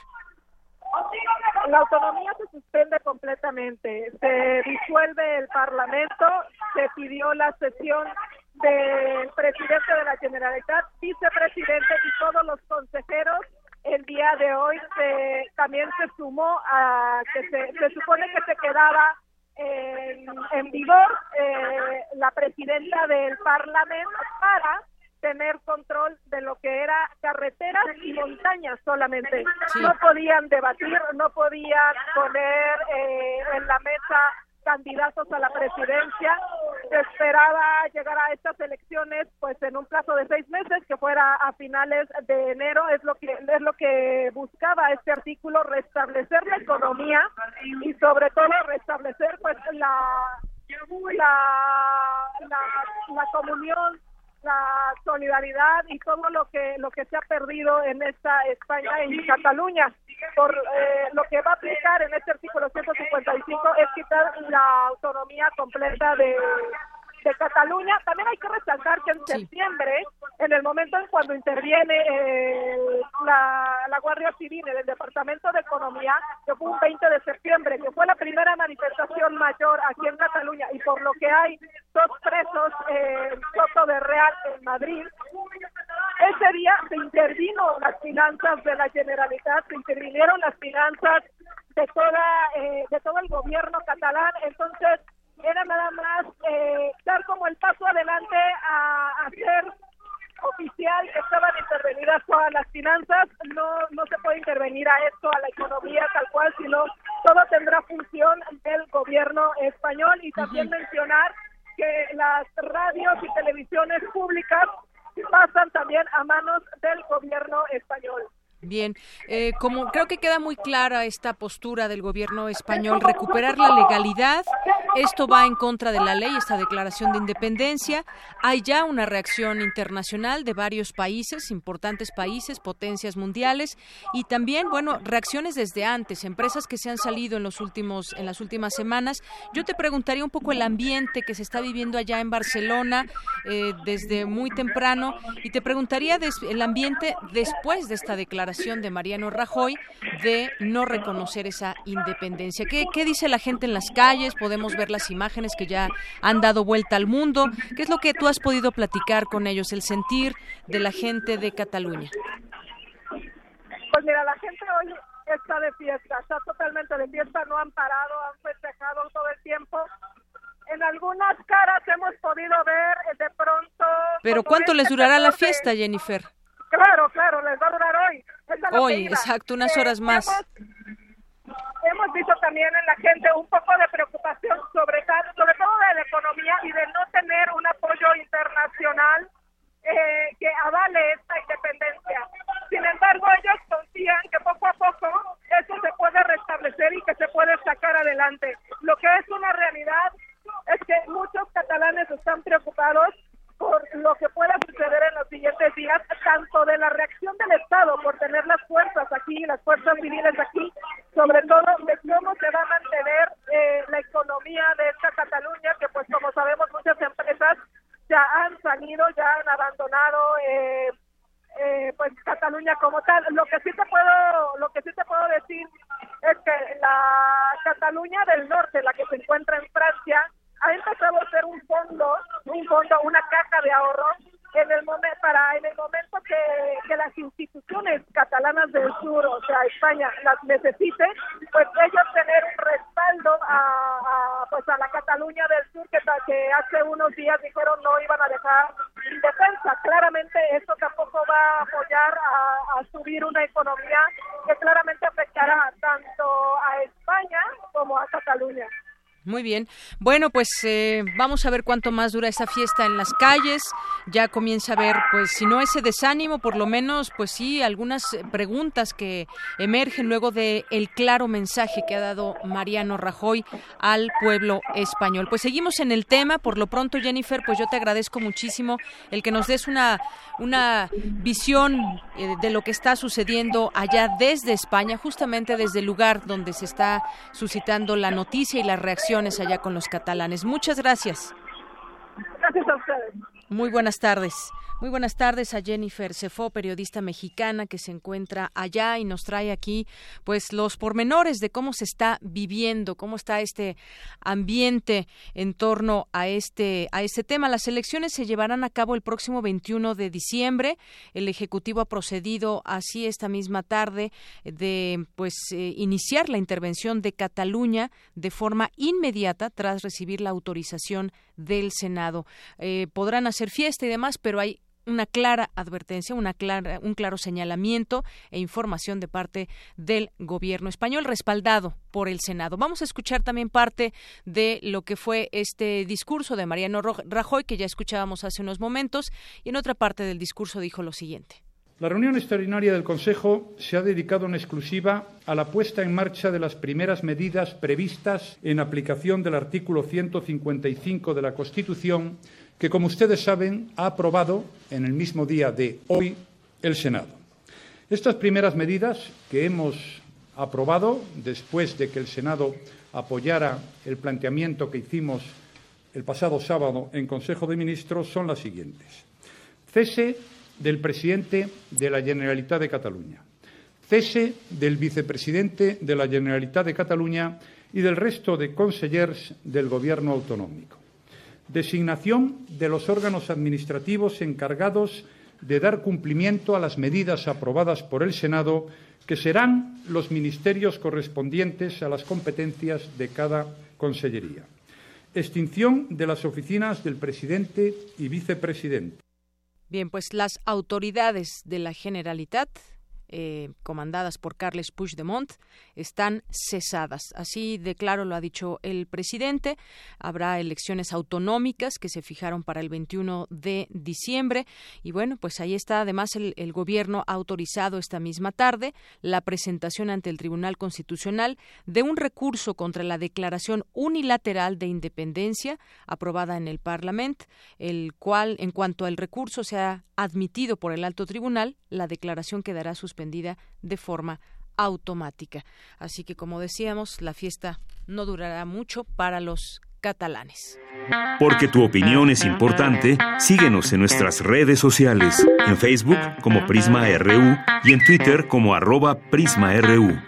La autonomía se suspende completamente, se disuelve el Parlamento, se pidió la sesión del presidente de la Generalitat, vicepresidente y todos los consejeros. El día de hoy se, también se sumó a que se, se supone que se quedaba en, en vigor eh, la presidenta del Parlamento para tener control de lo que era carreteras y montañas solamente. Sí. No podían debatir, no podían poner eh, en la mesa candidatos a la presidencia. Se esperaba llegar a estas elecciones pues en un plazo de seis meses, que fuera a finales de enero, es lo que es lo que buscaba este artículo, restablecer la economía y sobre todo restablecer pues la la, la, la comunión la solidaridad y todo lo que lo que se ha perdido en esta España en Cataluña. Por eh, lo que va a aplicar en este artículo 155 es quitar la autonomía completa de de Cataluña. También hay que resaltar que en septiembre, en el momento en cuando interviene eh, la, la Guardia Civil en el Departamento de Economía, que fue un 20 de septiembre, que fue la primera manifestación mayor aquí en Cataluña y por lo que hay dos presos eh, en Soto de Real en Madrid, ese día se intervino las finanzas de la Generalitat, se intervinieron las finanzas de toda eh, de todo el gobierno catalán, entonces era nada más eh, dar como el paso adelante a hacer oficial que estaban intervenidas todas las finanzas, no no se puede intervenir a esto, a la economía tal cual, sino todo tendrá función del gobierno español y también mencionar que las radios y televisiones públicas pasan también a manos del gobierno español. Bien, eh, como creo que queda muy clara esta postura del gobierno español, recuperar la legalidad, esto va en contra de la ley, esta declaración de independencia. Hay ya una reacción internacional de varios países, importantes países, potencias mundiales, y también, bueno, reacciones desde antes, empresas que se han salido en los últimos, en las últimas semanas. Yo te preguntaría un poco el ambiente que se está viviendo allá en Barcelona eh, desde muy temprano, y te preguntaría el ambiente después de esta declaración de Mariano Rajoy de no reconocer esa independencia. ¿Qué, ¿Qué dice la gente en las calles? Podemos ver las imágenes que ya han dado vuelta al mundo. ¿Qué es lo que tú has podido platicar con ellos, el sentir de la gente de Cataluña? Pues mira, la gente hoy está de fiesta, está totalmente de fiesta, no han parado, han festejado todo el tiempo. En algunas caras hemos podido ver eh, de pronto Pero ¿cuánto les durará la fiesta, Jennifer? Claro, claro, les va a durar hoy. Hoy, exacto, unas horas más. Hemos, visto también en la gente un poco de preocupación sobre, sobre todo de la economía y de no tener un apoyo internacional eh, que avale esta independencia. Sin embargo, ellos confían que poco a poco eso se puede restablecer y que se puede sacar adelante. Lo que es una realidad es que muchos catalanes están preocupados por lo que pueda suceder en los siguientes días, tanto de la reacción del Estado por tener las fuerzas aquí, las fuerzas civiles aquí, sobre todo de cómo se va a mantener eh, la economía de esta Cataluña, que pues como sabemos muchas empresas ya han salido, ya han abandonado eh, eh, pues Cataluña como tal. Lo que sí te puedo, lo que sí te puedo decir es que la Cataluña del Norte, la que se encuentra en Francia, ha empezado a ser un fondo, un fondo, una caja de ahorro en el momento para en el momento que, las instituciones catalanas del sur, o sea España, las necesiten, pues ellos tener un respaldo a, pues a la Cataluña del sur que, que hace unos días dijeron no iban a dejar defensa. Claramente esto tampoco va a apoyar a, a subir una economía que claramente afectará tanto a España como a Cataluña. Muy bien. Bueno, pues eh, vamos a ver cuánto más dura esa fiesta en las calles. Ya comienza a ver, pues si no ese desánimo, por lo menos, pues sí, algunas preguntas que emergen luego de el claro mensaje que ha dado Mariano Rajoy al pueblo español. Pues seguimos en el tema. Por lo pronto, Jennifer, pues yo te agradezco muchísimo el que nos des una, una visión eh, de lo que está sucediendo allá desde España, justamente desde el lugar donde se está suscitando la noticia y la reacción allá con los catalanes. Muchas gracias. Gracias a ustedes. Muy buenas tardes. Muy buenas tardes a Jennifer Cefó, periodista mexicana que se encuentra allá y nos trae aquí pues los pormenores de cómo se está viviendo, cómo está este ambiente en torno a este a este tema. Las elecciones se llevarán a cabo el próximo 21 de diciembre. El ejecutivo ha procedido así esta misma tarde de pues eh, iniciar la intervención de Cataluña de forma inmediata tras recibir la autorización del Senado. Eh, podrán hacer fiesta y demás, pero hay una clara advertencia, una clara, un claro señalamiento e información de parte del gobierno español respaldado por el Senado. Vamos a escuchar también parte de lo que fue este discurso de Mariano Rajoy que ya escuchábamos hace unos momentos y en otra parte del discurso dijo lo siguiente. La reunión extraordinaria del Consejo se ha dedicado en exclusiva a la puesta en marcha de las primeras medidas previstas en aplicación del artículo 155 de la Constitución que, como ustedes saben, ha aprobado en el mismo día de hoy el Senado. Estas primeras medidas que hemos aprobado después de que el Senado apoyara el planteamiento que hicimos el pasado sábado en Consejo de Ministros son las siguientes. Cese del presidente de la Generalitat de Cataluña. Cese del vicepresidente de la Generalitat de Cataluña y del resto de consellers del Gobierno autonómico designación de los órganos administrativos encargados de dar cumplimiento a las medidas aprobadas por el Senado, que serán los ministerios correspondientes a las competencias de cada consellería. Extinción de las oficinas del presidente y vicepresidente. Bien, pues las autoridades de la Generalitat eh, comandadas por Carles Puigdemont están cesadas. Así de claro lo ha dicho el presidente. Habrá elecciones autonómicas que se fijaron para el 21 de diciembre. Y bueno, pues ahí está. Además, el, el gobierno ha autorizado esta misma tarde la presentación ante el Tribunal Constitucional de un recurso contra la declaración unilateral de independencia aprobada en el Parlamento, el cual, en cuanto al recurso sea admitido por el alto tribunal, la declaración quedará suspendida de forma automática. Así que, como decíamos, la fiesta no durará mucho para los catalanes. Porque tu opinión es importante, síguenos en nuestras redes sociales, en Facebook como Prisma RU y en Twitter como arroba PrismaRU.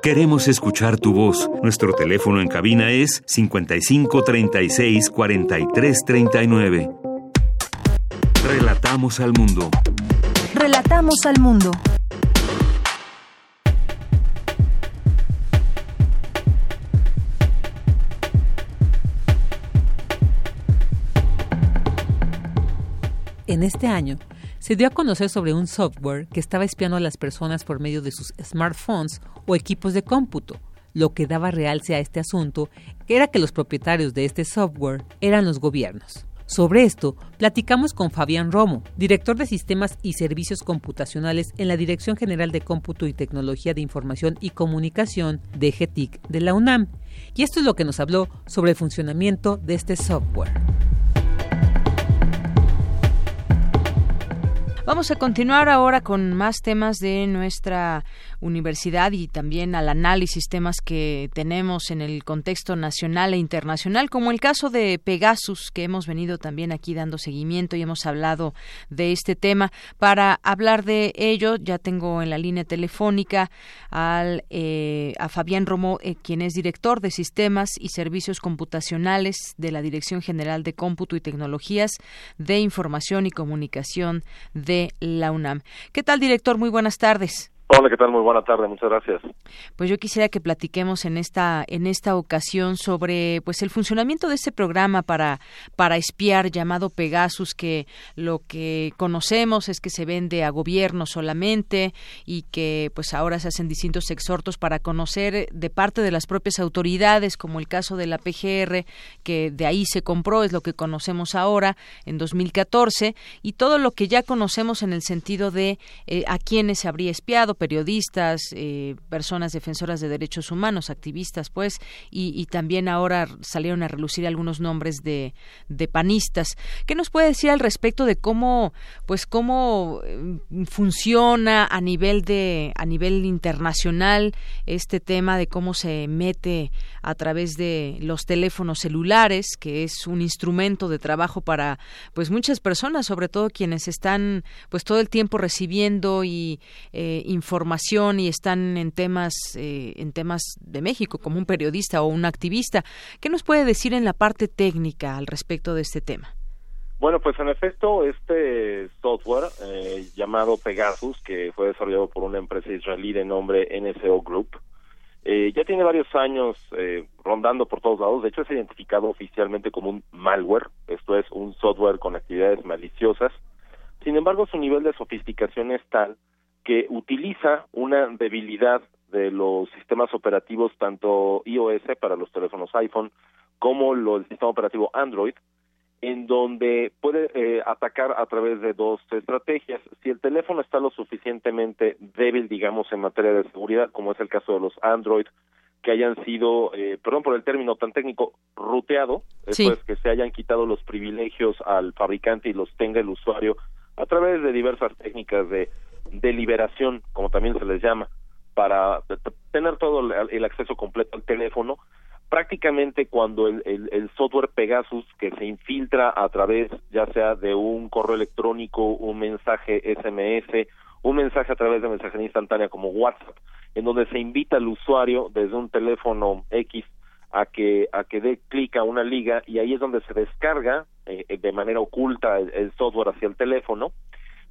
Queremos escuchar tu voz. Nuestro teléfono en cabina es 55 36 43 39. Relatamos al mundo. Relatamos al mundo. En este año, se dio a conocer sobre un software que estaba espiando a las personas por medio de sus smartphones o equipos de cómputo. Lo que daba realce a este asunto era que los propietarios de este software eran los gobiernos. Sobre esto, platicamos con Fabián Romo, director de Sistemas y Servicios Computacionales en la Dirección General de Cómputo y Tecnología de Información y Comunicación de GETIC de la UNAM. Y esto es lo que nos habló sobre el funcionamiento de este software. Vamos a continuar ahora con más temas de nuestra universidad y también al análisis temas que tenemos en el contexto nacional e internacional, como el caso de Pegasus, que hemos venido también aquí dando seguimiento y hemos hablado de este tema. Para hablar de ello, ya tengo en la línea telefónica al, eh, a Fabián Romo, eh, quien es director de Sistemas y Servicios Computacionales de la Dirección General de Cómputo y Tecnologías de Información y Comunicación de la UNAM. ¿Qué tal, director? Muy buenas tardes. Hola, ¿qué tal? Muy buena tarde, muchas gracias. Pues yo quisiera que platiquemos en esta en esta ocasión sobre pues el funcionamiento de este programa para para espiar llamado Pegasus que lo que conocemos es que se vende a gobierno solamente y que pues ahora se hacen distintos exhortos para conocer de parte de las propias autoridades como el caso de la PGR que de ahí se compró es lo que conocemos ahora en 2014 y todo lo que ya conocemos en el sentido de eh, a quiénes se habría espiado periodistas, eh, personas defensoras de derechos humanos, activistas, pues, y, también ahora salieron a relucir algunos nombres de, panistas. ¿Qué nos puede decir al respecto de cómo, pues, cómo eh, funciona a nivel de, a nivel internacional este tema de cómo se mete a través de los teléfonos celulares, que es un instrumento de trabajo para, pues, muchas personas, sobre todo quienes están, pues, todo el tiempo recibiendo y eh, información y están en temas eh, en temas de México como un periodista o un activista. ¿Qué nos puede decir en la parte técnica al respecto de este tema? Bueno, pues en efecto, este software eh, llamado Pegasus, que fue desarrollado por una empresa israelí de nombre NSO Group, eh, ya tiene varios años rondando por todos lados. De hecho, es identificado oficialmente como un malware. Esto es un software con actividades maliciosas. Sin embargo, su nivel de sofisticación es tal que utiliza una debilidad de los sistemas operativos tanto iOS para los teléfonos iPhone como el sistema operativo Android en donde puede eh, atacar a través de dos estrategias. Si el teléfono está lo suficientemente débil, digamos, en materia de seguridad, como es el caso de los Android, que hayan sido, eh, perdón por el término tan técnico, ruteado, sí. es que se hayan quitado los privilegios al fabricante y los tenga el usuario a través de diversas técnicas de deliberación, como también se les llama, para tener todo el acceso completo al teléfono, prácticamente cuando el, el, software Pegasus que se infiltra a través ya sea de un correo electrónico, un mensaje SMS, un mensaje a través de mensajería instantánea como WhatsApp, en donde se invita al usuario desde un teléfono X a que a que dé clic a una liga y ahí es donde se descarga eh, de manera oculta el, software hacia el teléfono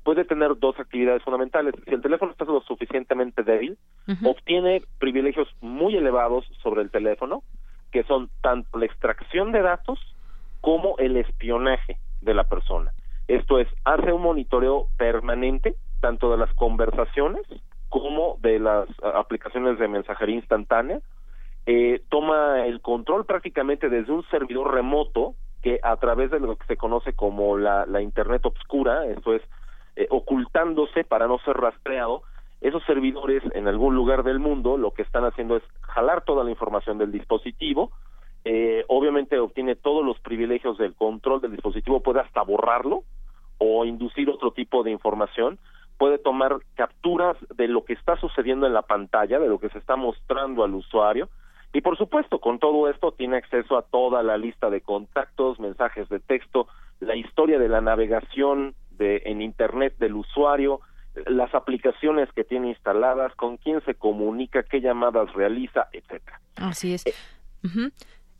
puede tener dos actividades fundamentales. Si el teléfono está lo suficientemente débil, obtiene privilegios muy elevados sobre el teléfono, que son tanto la extracción de datos como el espionaje de la persona. Esto es, hace un monitoreo permanente tanto de las conversaciones como de las aplicaciones de mensajería instantánea, eh, toma el control prácticamente desde un servidor remoto que a través de lo que se conoce como la, la Internet obscura, esto es, eh, ocultándose para no ser rastreado, esos servidores en algún lugar del mundo lo que están haciendo es jalar toda la información del dispositivo, eh, obviamente obtiene todos los privilegios del control del dispositivo, puede hasta borrarlo o inducir otro tipo de información, puede tomar capturas de lo que está sucediendo en la pantalla, de lo que se está mostrando al usuario, y por supuesto, con todo esto tiene acceso a toda la lista de contactos, mensajes de texto, la historia de la navegación de, en Internet del usuario, las aplicaciones que tiene instaladas, con quién se comunica, qué llamadas realiza, etcétera. Así es.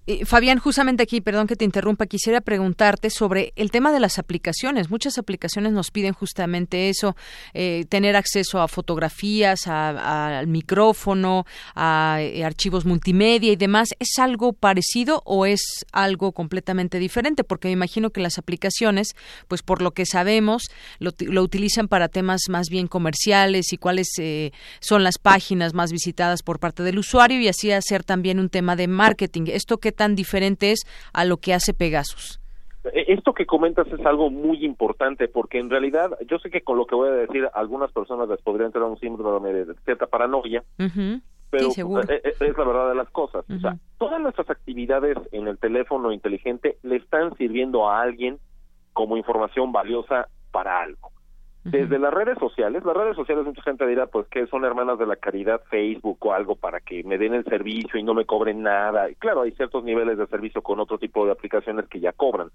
Eh, Fabián, justamente aquí, perdón que te interrumpa, quisiera preguntarte sobre el tema de las aplicaciones. Muchas aplicaciones nos piden justamente eso, eh, tener acceso a fotografías, al micrófono, a eh, archivos multimedia y demás. ¿Es algo parecido o es algo completamente diferente? Porque me imagino que las aplicaciones, pues por lo que sabemos, lo, lo utilizan para temas más bien comerciales y cuáles eh, son las páginas más visitadas por parte del usuario y así hacer también un tema de marketing. ¿Esto qué tan diferente es a lo que hace Pegasus? Eh, Esto que comentas es algo muy importante porque en realidad yo sé que con lo que voy a decir a algunas personas les podría entrar un síndrome de cierta paranoia, pero Sí, eh, eh, es la verdad de las cosas. O sea, todas nuestras actividades en el teléfono inteligente le están sirviendo a alguien como información valiosa para algo. Desde las redes sociales, las redes sociales mucha gente dirá pues que son hermanas de la caridad Facebook o algo para que me den el servicio y no me cobren nada. Y claro, hay ciertos niveles de servicio con otro tipo de aplicaciones que ya cobran.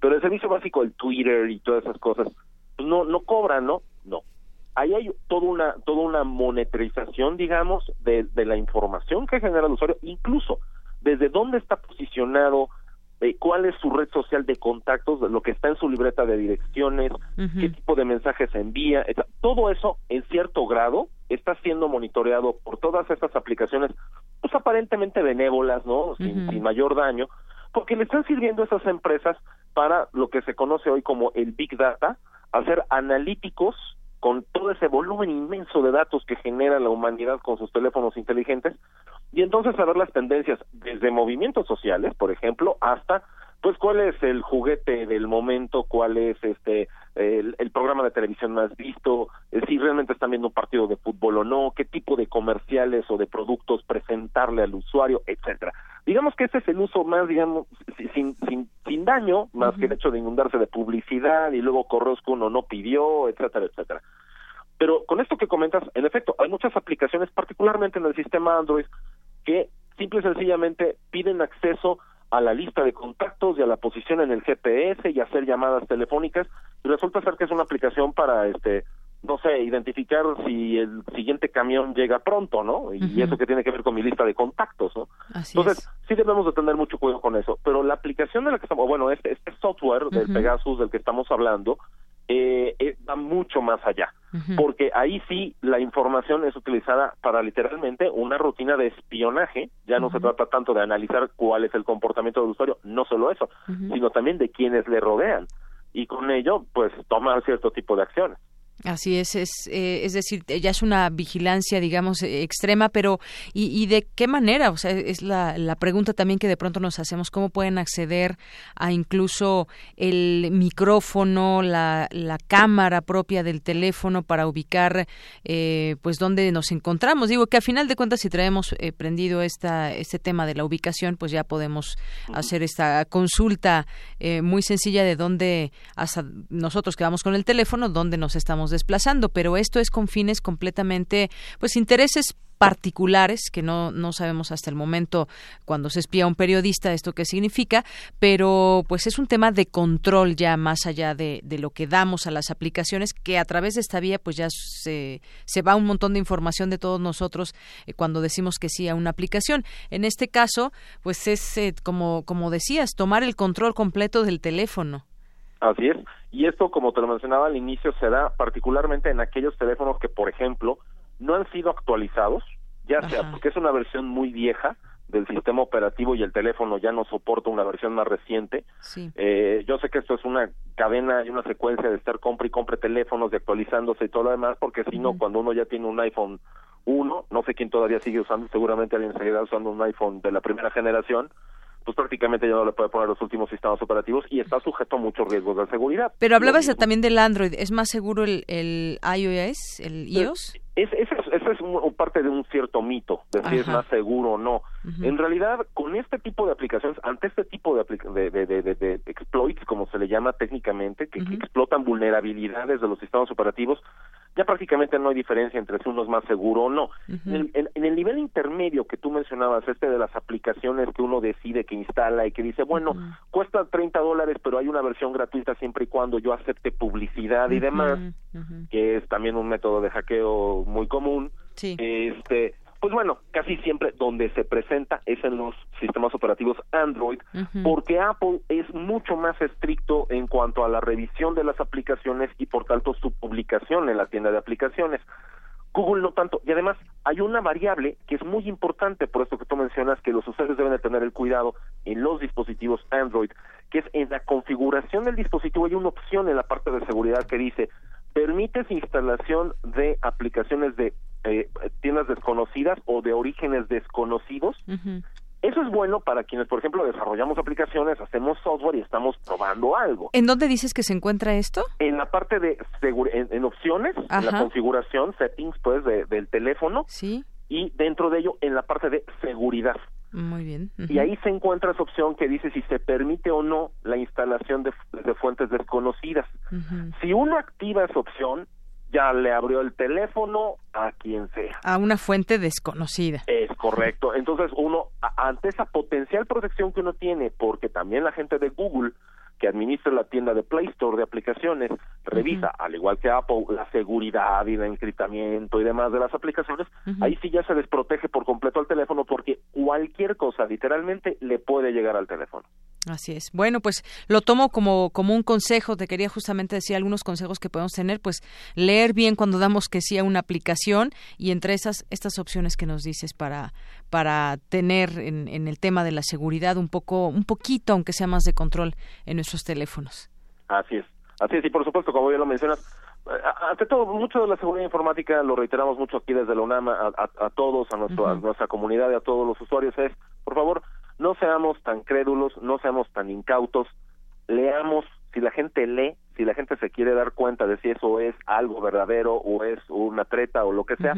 Pero el servicio básico, el Twitter y todas esas cosas, pues no, no cobran, ¿no? No. Ahí hay toda una, toda una monetización, digamos, de, de la información que genera el usuario, incluso desde dónde está posicionado, eh, cuál es su red social de contactos, lo que está en su libreta de direcciones, qué tipo de mensajes envía, todo eso en cierto grado está siendo monitoreado por todas estas aplicaciones, pues aparentemente benévolas, ¿no? Sin, sin mayor daño, porque le están sirviendo a esas empresas para lo que se conoce hoy como el Big Data, hacer analíticos con todo ese volumen inmenso de datos que genera la humanidad con sus teléfonos inteligentes y entonces saber las tendencias desde movimientos sociales, por ejemplo, hasta pues cuál es el juguete del momento, cuál es este el, el programa de televisión más visto, eh, si realmente están viendo un partido de fútbol o no, qué tipo de comerciales o de productos presentarle al usuario, etcétera. Digamos que ese es el uso más, digamos, si- sin, sin, sin daño, más que el hecho de inundarse de publicidad y luego correos que uno no pidió, etcétera, etcétera. Pero con esto que comentas, en efecto, hay muchas aplicaciones, particularmente en el sistema Android, que simple y sencillamente piden acceso a la lista de contactos y a la posición en el GPS y hacer llamadas telefónicas y resulta ser que es una aplicación para este no sé, identificar si el siguiente camión llega pronto, ¿no? Y eso que tiene que ver con mi lista de contactos, ¿no? Así Entonces, sí debemos de tener mucho cuidado con eso, pero la aplicación de la que estamos, bueno, este, este software del. Pegasus del que estamos hablando, eh, eh, va mucho más allá, porque ahí sí la información es utilizada para literalmente una rutina de espionaje, ya no se trata tanto de analizar cuál es el comportamiento del usuario, no solo eso, sino también de quienes le rodean, y con ello, pues, tomar cierto tipo de acciones. Así es, es, eh, es decir, ya es una vigilancia, digamos, eh, extrema, pero ¿y, y de qué manera? O sea, es la, la pregunta también que de pronto nos hacemos, ¿cómo pueden acceder a incluso el micrófono, la, la cámara propia del teléfono para ubicar, eh, pues, dónde nos encontramos? Digo que a final de cuentas, si traemos eh, prendido esta, este tema de la ubicación, pues ya podemos hacer esta consulta eh, muy sencilla de dónde, hasta nosotros que vamos con el teléfono, dónde nos estamos desplazando, pero esto es con fines completamente, pues intereses particulares que no, no sabemos hasta el momento cuando se espía a un periodista esto qué significa, pero pues es un tema de control ya más allá de, de lo que damos a las aplicaciones que a través de esta vía pues ya se, se va un montón de información de todos nosotros eh, cuando decimos que sí a una aplicación. En este caso pues es eh, como, como decías, tomar el control completo del teléfono. Así es. Y esto, como te lo mencionaba al inicio, se da particularmente en aquellos teléfonos que, por ejemplo, no han sido actualizados, ya sea porque es una versión muy vieja del sistema operativo y el teléfono ya no soporta una versión más reciente. Sí. Eh, yo sé que esto es una cadena y una secuencia de estar compre y compre teléfonos, de actualizándose y todo lo demás, porque si no, cuando uno ya tiene un iPhone 1, no sé quién todavía sigue usando, seguramente alguien seguirá usando un iPhone de la primera generación, pues prácticamente ya no le puede poner los últimos sistemas operativos y está sujeto a muchos riesgos de seguridad. Pero hablabas de- también del Android. ¿Es más seguro el, el iOS, el iOS? Es, es, es un- parte de un cierto mito, de si es más seguro o no. En realidad, con este tipo de aplicaciones, ante este tipo de, de, de, exploits, como se le llama técnicamente, que, que explotan vulnerabilidades de los sistemas operativos, ya prácticamente no hay diferencia entre si uno es más seguro o no. en, el, en- en el nivel intermedio que tú mencionabas, este de las aplicaciones que uno decide que instala y que dice, bueno, cuesta 30 dólares, pero hay una versión gratuita siempre y cuando yo acepte publicidad y demás, que es también un método de hackeo muy común. Sí. Este, Pues bueno, casi siempre donde se presenta es en los sistemas operativos Android, porque Apple es mucho más estricto en cuanto a la revisión de las aplicaciones y por tanto su publicación en la tienda de aplicaciones. Google no tanto. Y además hay una variable que es muy importante, por esto que tú mencionas, que los usuarios deben de tener el cuidado en los dispositivos Android, que es en la configuración del dispositivo hay una opción en la parte de seguridad que dice permites instalación de aplicaciones de eh, tiendas desconocidas o de orígenes desconocidos. Eso es bueno para quienes, por ejemplo, desarrollamos aplicaciones, hacemos software y estamos probando algo. ¿En dónde dices que se encuentra esto? En la parte de en, en opciones, en la configuración, settings, pues, de- del teléfono. Sí. Y dentro de ello, en la parte de seguridad. Muy bien. Y ahí se encuentra esa opción que dice si se permite o no la instalación de, de fuentes desconocidas. Si uno activa esa opción, ya le abrió el teléfono a quien sea. A una fuente desconocida. Es correcto. Entonces uno, ante esa potencial protección que uno tiene, porque también la gente de Google que administra la tienda de Play Store de aplicaciones revisa, al igual que Apple, la seguridad y el encriptamiento y demás de las aplicaciones, ahí sí ya se desprotege por completo al teléfono porque cualquier cosa literalmente le puede llegar al teléfono. Así es. Bueno, pues lo tomo como, como un consejo. Te quería justamente decir algunos consejos que podemos tener. Pues leer bien cuando damos que sí a una aplicación y entre esas, estas opciones que nos dices para, para tener en, en el tema de la seguridad un poco, un poquito, aunque sea más de control en nuestros teléfonos. Así es, así es, y por supuesto, como ya lo mencionas, eh, ante todo, mucho de la seguridad informática, lo reiteramos mucho aquí desde la UNAM, a, a- a todos, a, nuestro, a nuestra comunidad y a todos los usuarios, es, por favor, no seamos tan crédulos, no seamos tan incautos, leamos, si la gente lee, si la gente se quiere dar cuenta de si eso es algo verdadero o es una treta o lo que sea,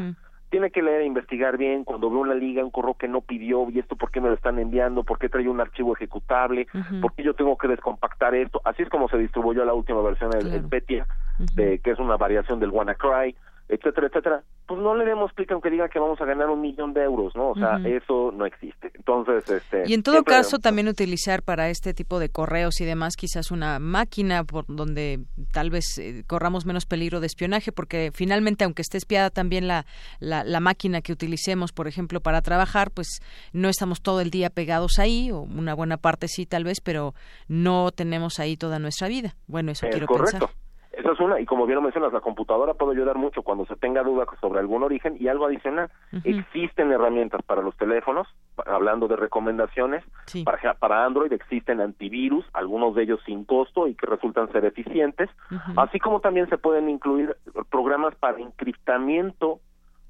tiene que leer e investigar bien. Cuando ve una liga, un correo que no pidió, y esto por qué me lo están enviando, por qué trae un archivo ejecutable, Ujú. por qué yo tengo que descompactar esto. Así es como se distribuyó la última versión del Claro. el Petya, de, que es una variación del WannaCry, etcétera, etcétera. Pues no le demos explica aunque diga que vamos a ganar un millón de euros, ¿no? O sea, eso no existe. Entonces, este... Y en todo caso, también utilizar para este tipo de correos y demás quizás una máquina por donde tal vez eh, corramos menos peligro de espionaje, porque finalmente, aunque esté espiada también la, la, la máquina que utilicemos, por ejemplo, para trabajar, pues no estamos todo el día pegados ahí, o una buena parte sí tal vez, pero no tenemos ahí toda nuestra vida. Bueno, eso Es quiero correcto. pensar. Esa es una, y como bien lo mencionas, la computadora puede ayudar mucho cuando se tenga duda sobre algún origen y algo adicional. Existen herramientas para los teléfonos, hablando de recomendaciones, Sí. para, para Android existen antivirus, algunos de ellos sin costo y que resultan ser eficientes, así como también se pueden incluir programas para encriptamiento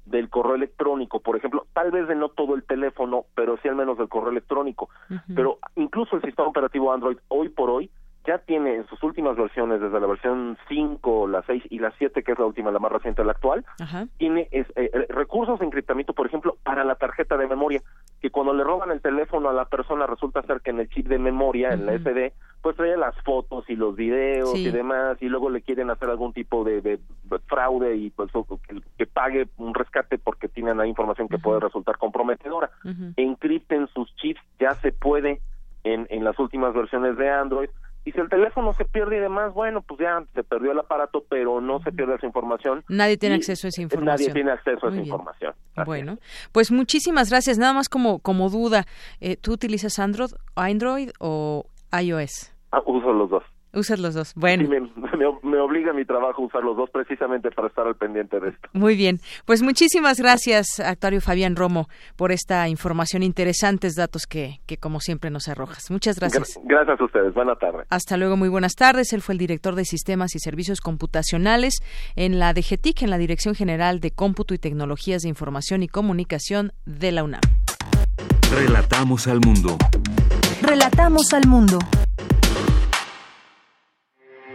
del correo electrónico, por ejemplo, tal vez de no todo el teléfono, pero sí al menos del correo electrónico. Pero incluso el sistema operativo Android hoy por hoy ya tiene en sus últimas versiones, desde la versión 5, la 6 y la 7, que es la última, la más reciente, la actual, Ajá. tiene es- eh, eh, recursos de encriptamiento, por ejemplo, para la tarjeta de memoria, que cuando le roban el teléfono a la persona resulta ser que en el chip de memoria, en la. SD, pues trae las fotos y los videos Sí. y demás, y luego le quieren hacer algún tipo de, de fraude y pues que, que pague un rescate porque tienen ahí información que puede resultar comprometedora. Encripten sus chips, ya se puede en, en las últimas versiones de Android. Y si el teléfono se pierde y demás, bueno, pues ya se perdió el aparato, pero no se pierde esa información. Nadie tiene acceso a esa Nadie información. tiene acceso a esa información. Así Bueno, pues muchísimas gracias. Nada más como, como duda, eh, ¿tú utilizas Android, Android o iOS? Ah, uso los dos. Usas los dos. Bueno, Sí, me, me- me obliga mi trabajo a usar los dos precisamente para estar al pendiente de esto. muy bien. Pues muchísimas gracias, Actuario Fabián Romo, por esta información, interesantes datos que, que como siempre nos arrojas. Muchas gracias. Gra- gracias a ustedes. Buena tarde. Hasta luego, muy buenas tardes. Él fue el director de Sistemas y Servicios Computacionales en la DGTIC, en la Dirección General de Cómputo y Tecnologías de Información y Comunicación de la UNAM. Relatamos al mundo. Relatamos al mundo.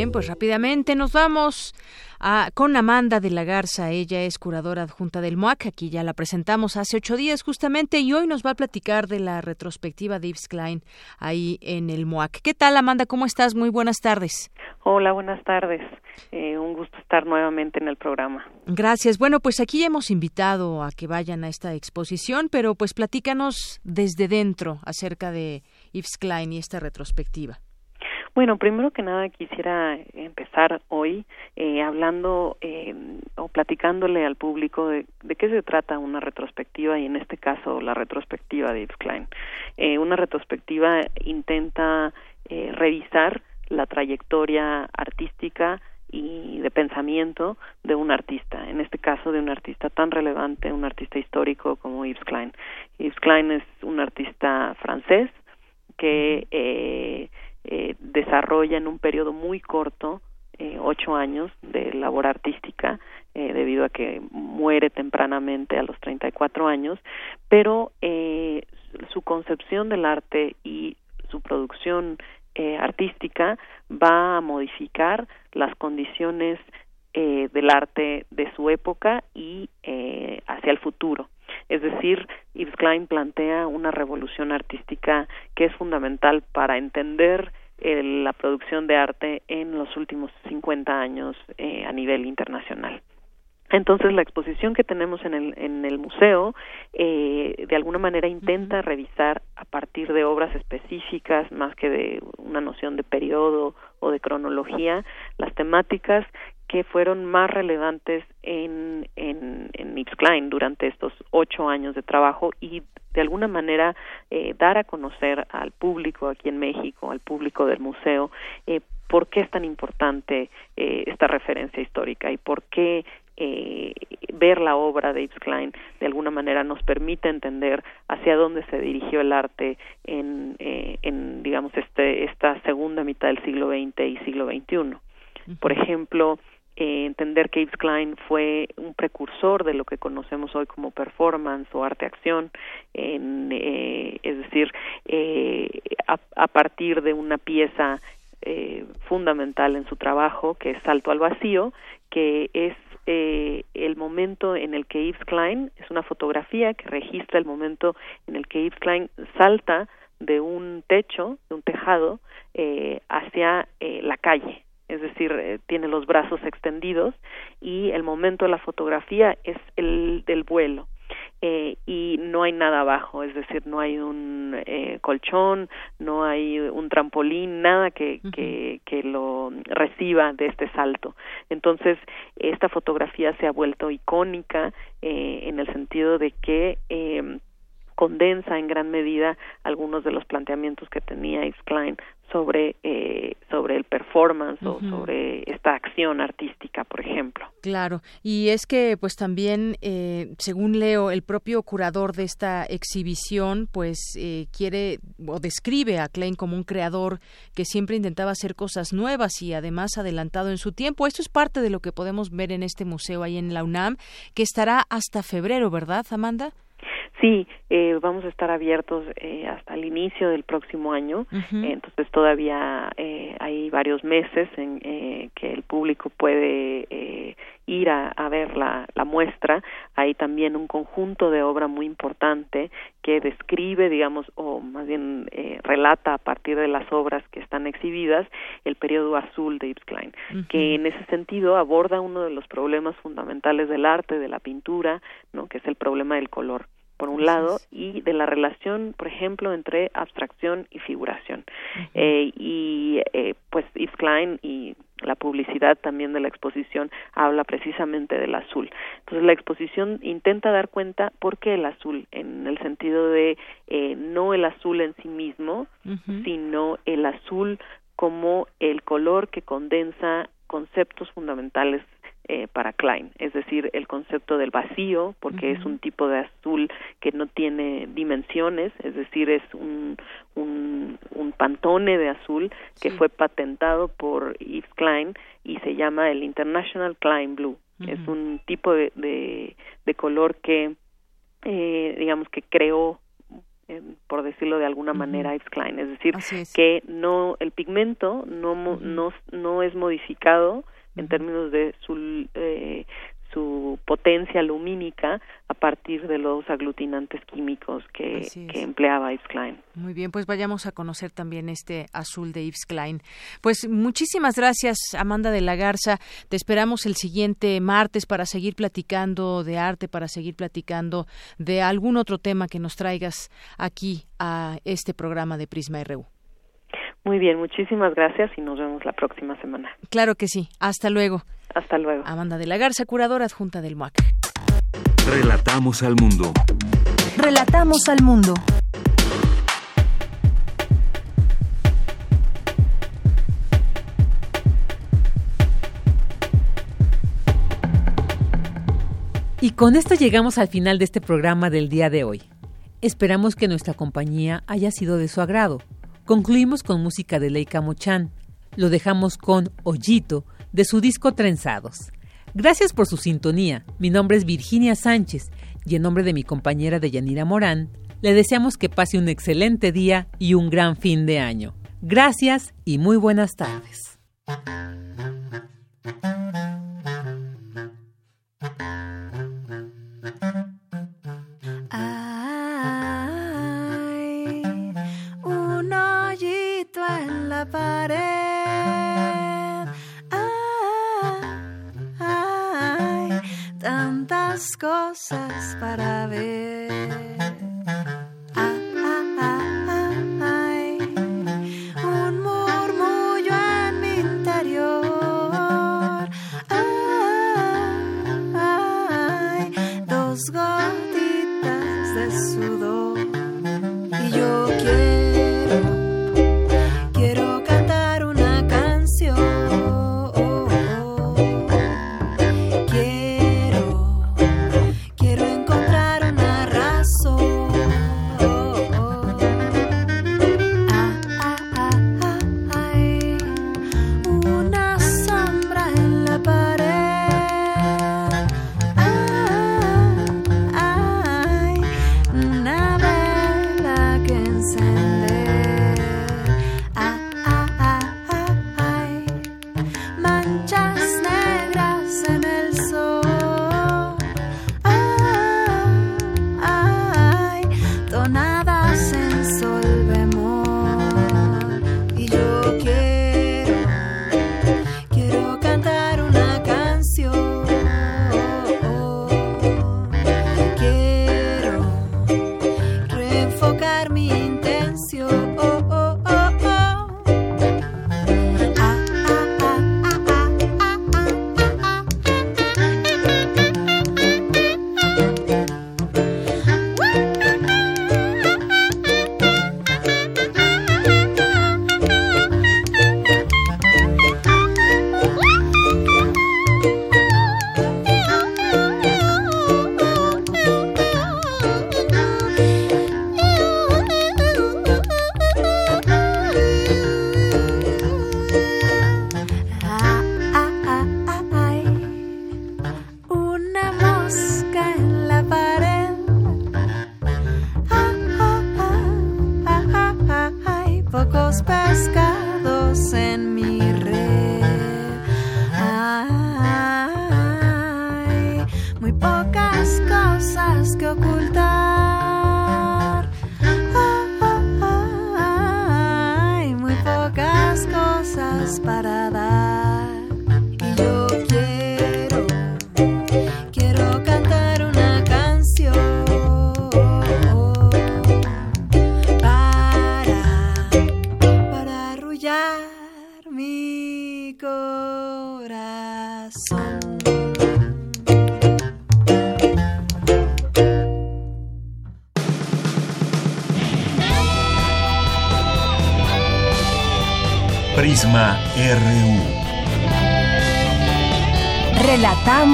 Bien, pues rápidamente nos vamos a, con Amanda de la Garza. Ella es curadora adjunta del MOAC. Aquí ya la presentamos hace ocho días justamente y hoy nos va a platicar de la retrospectiva de Yves Klein ahí en el MOAC. ¿Qué tal, Amanda? ¿Cómo estás? Muy buenas tardes. Hola, buenas tardes. Eh, un gusto estar nuevamente en el programa. Gracias. Bueno, pues aquí hemos invitado a que vayan a esta exposición, pero pues platícanos desde dentro acerca de Yves Klein y esta retrospectiva. Bueno, primero que nada quisiera empezar hoy eh, hablando eh, o platicándole al público de, de, qué se trata una retrospectiva y en este caso la retrospectiva de Yves Klein. Eh, una retrospectiva intenta eh, revisar la trayectoria artística y de pensamiento de un artista, en este caso de un artista tan relevante, un artista histórico como Yves Klein. Yves Klein es un artista francés que eh, eh, desarrolla en un periodo muy corto, eh, ocho años de labor artística, eh, debido a que muere tempranamente a los 34 años, pero eh, su concepción del arte y su producción artística va a modificar las condiciones del arte de su época y hacia el futuro. Es decir, Yves Klein plantea una revolución artística que es fundamental para entender eh, la producción de arte en los últimos 50 años eh, a nivel internacional. Entonces la exposición que tenemos en el, en el museo eh, de alguna manera intenta revisar a partir de obras específicas más que de una noción de periodo o de cronología las temáticas que fueron más relevantes en, en, en durante estos ocho años de trabajo y de alguna manera eh, dar a conocer al público aquí en México, al público del museo, eh, por qué es tan importante eh, esta referencia histórica y por qué eh, ver la obra de Yves Klein de alguna manera nos permite entender hacia dónde se dirigió el arte en, eh, en digamos este esta segunda mitad del siglo XX y siglo XXI. Por ejemplo, eh, entender que Yves Klein fue un precursor de lo que conocemos hoy como performance o arte-acción, eh, es decir, eh, a, a, partir de una pieza eh, fundamental en su trabajo, que es Salto al Vacío, que es eh, el momento en el que Yves Klein, es una fotografía que registra el momento en el que Yves Klein salta de un techo, de un tejado, eh, hacia la calle, es decir, eh, tiene los brazos extendidos y el momento de la fotografía es el del vuelo. Eh, y no hay nada abajo, es decir, no hay un eh, colchón, no hay un trampolín, nada que, uh -huh. que, que lo reciba de este salto. Entonces, esta fotografía se ha vuelto icónica eh, en el sentido de que eh, condensa en gran medida algunos de los planteamientos que tenía Yves Klein sobre eh, sobre el performance uh -huh. o sobre esta acción artística, por ejemplo. Claro, y es que pues también eh, según leo el propio curador de esta exhibición pues eh, quiere o describe a Klein como un creador que siempre intentaba hacer cosas nuevas y además adelantado en su tiempo. Esto es parte de lo que podemos ver en este museo ahí en la UNAM que estará hasta febrero, ¿verdad, Amanda? Sí, eh, vamos a estar abiertos eh, hasta el inicio del próximo año, uh -huh. eh, entonces todavía eh, hay varios meses en eh, que el público puede eh, ir a, a ver la, la, muestra. Hay también un conjunto de obra muy importante que describe, digamos, o más bien relata a partir de las obras que están exhibidas el periodo azul de Yves Klein, uh -huh. que en ese sentido aborda uno de los problemas fundamentales del arte, de la pintura, ¿no? que es el problema del color por un lado y de la relación por ejemplo entre abstracción y figuración eh, y eh, pues Yves Klein y la publicidad también de la exposición habla precisamente del azul. Entonces la exposición intenta dar cuenta por qué el azul, en el sentido de eh, no el azul en sí mismo, uh -huh. sino el azul como el color que condensa conceptos fundamentales eh, para Klein, es decir, el concepto del vacío, porque uh -huh. es un tipo de azul que no tiene dimensiones, es decir, es un, un, un pantone de azul que sí. fue patentado por Yves Klein y se llama el International Klein Blue. Uh -huh. Es un tipo de, de, de color que, eh, digamos, que creó por decirlo de alguna manera, Yves Klein. Es decir, que no el pigmento no, no, no es modificado en términos de su eh, su potencia lumínica a partir de los aglutinantes químicos que, que, empleaba Yves Klein. Muy bien, pues vayamos a conocer también este azul de Yves Klein. Pues muchísimas gracias, Amanda de la Garza. Te esperamos el siguiente martes para seguir platicando de arte, para seguir platicando de algún otro tema que nos traigas aquí a este programa de Prisma RU. Muy bien, muchísimas gracias y nos vemos la próxima semana. Claro que sí. Hasta luego. Hasta luego. Amanda de la Garza, curadora adjunta del MUAC. Relatamos al mundo. Relatamos al mundo. Y con esto llegamos al final de este programa del día de hoy. Esperamos que nuestra compañía haya sido de su agrado. Concluimos con música de Leica Mochan. Lo dejamos con Ollito de su disco Trenzados. Gracias por su sintonía. Mi nombre es Virginia Sánchez y en nombre de mi compañera Deyanira Morán, le deseamos que pase un excelente día y un gran fin de año. Gracias y muy buenas tardes.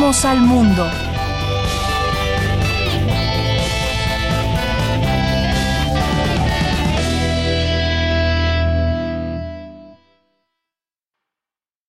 Al mundo.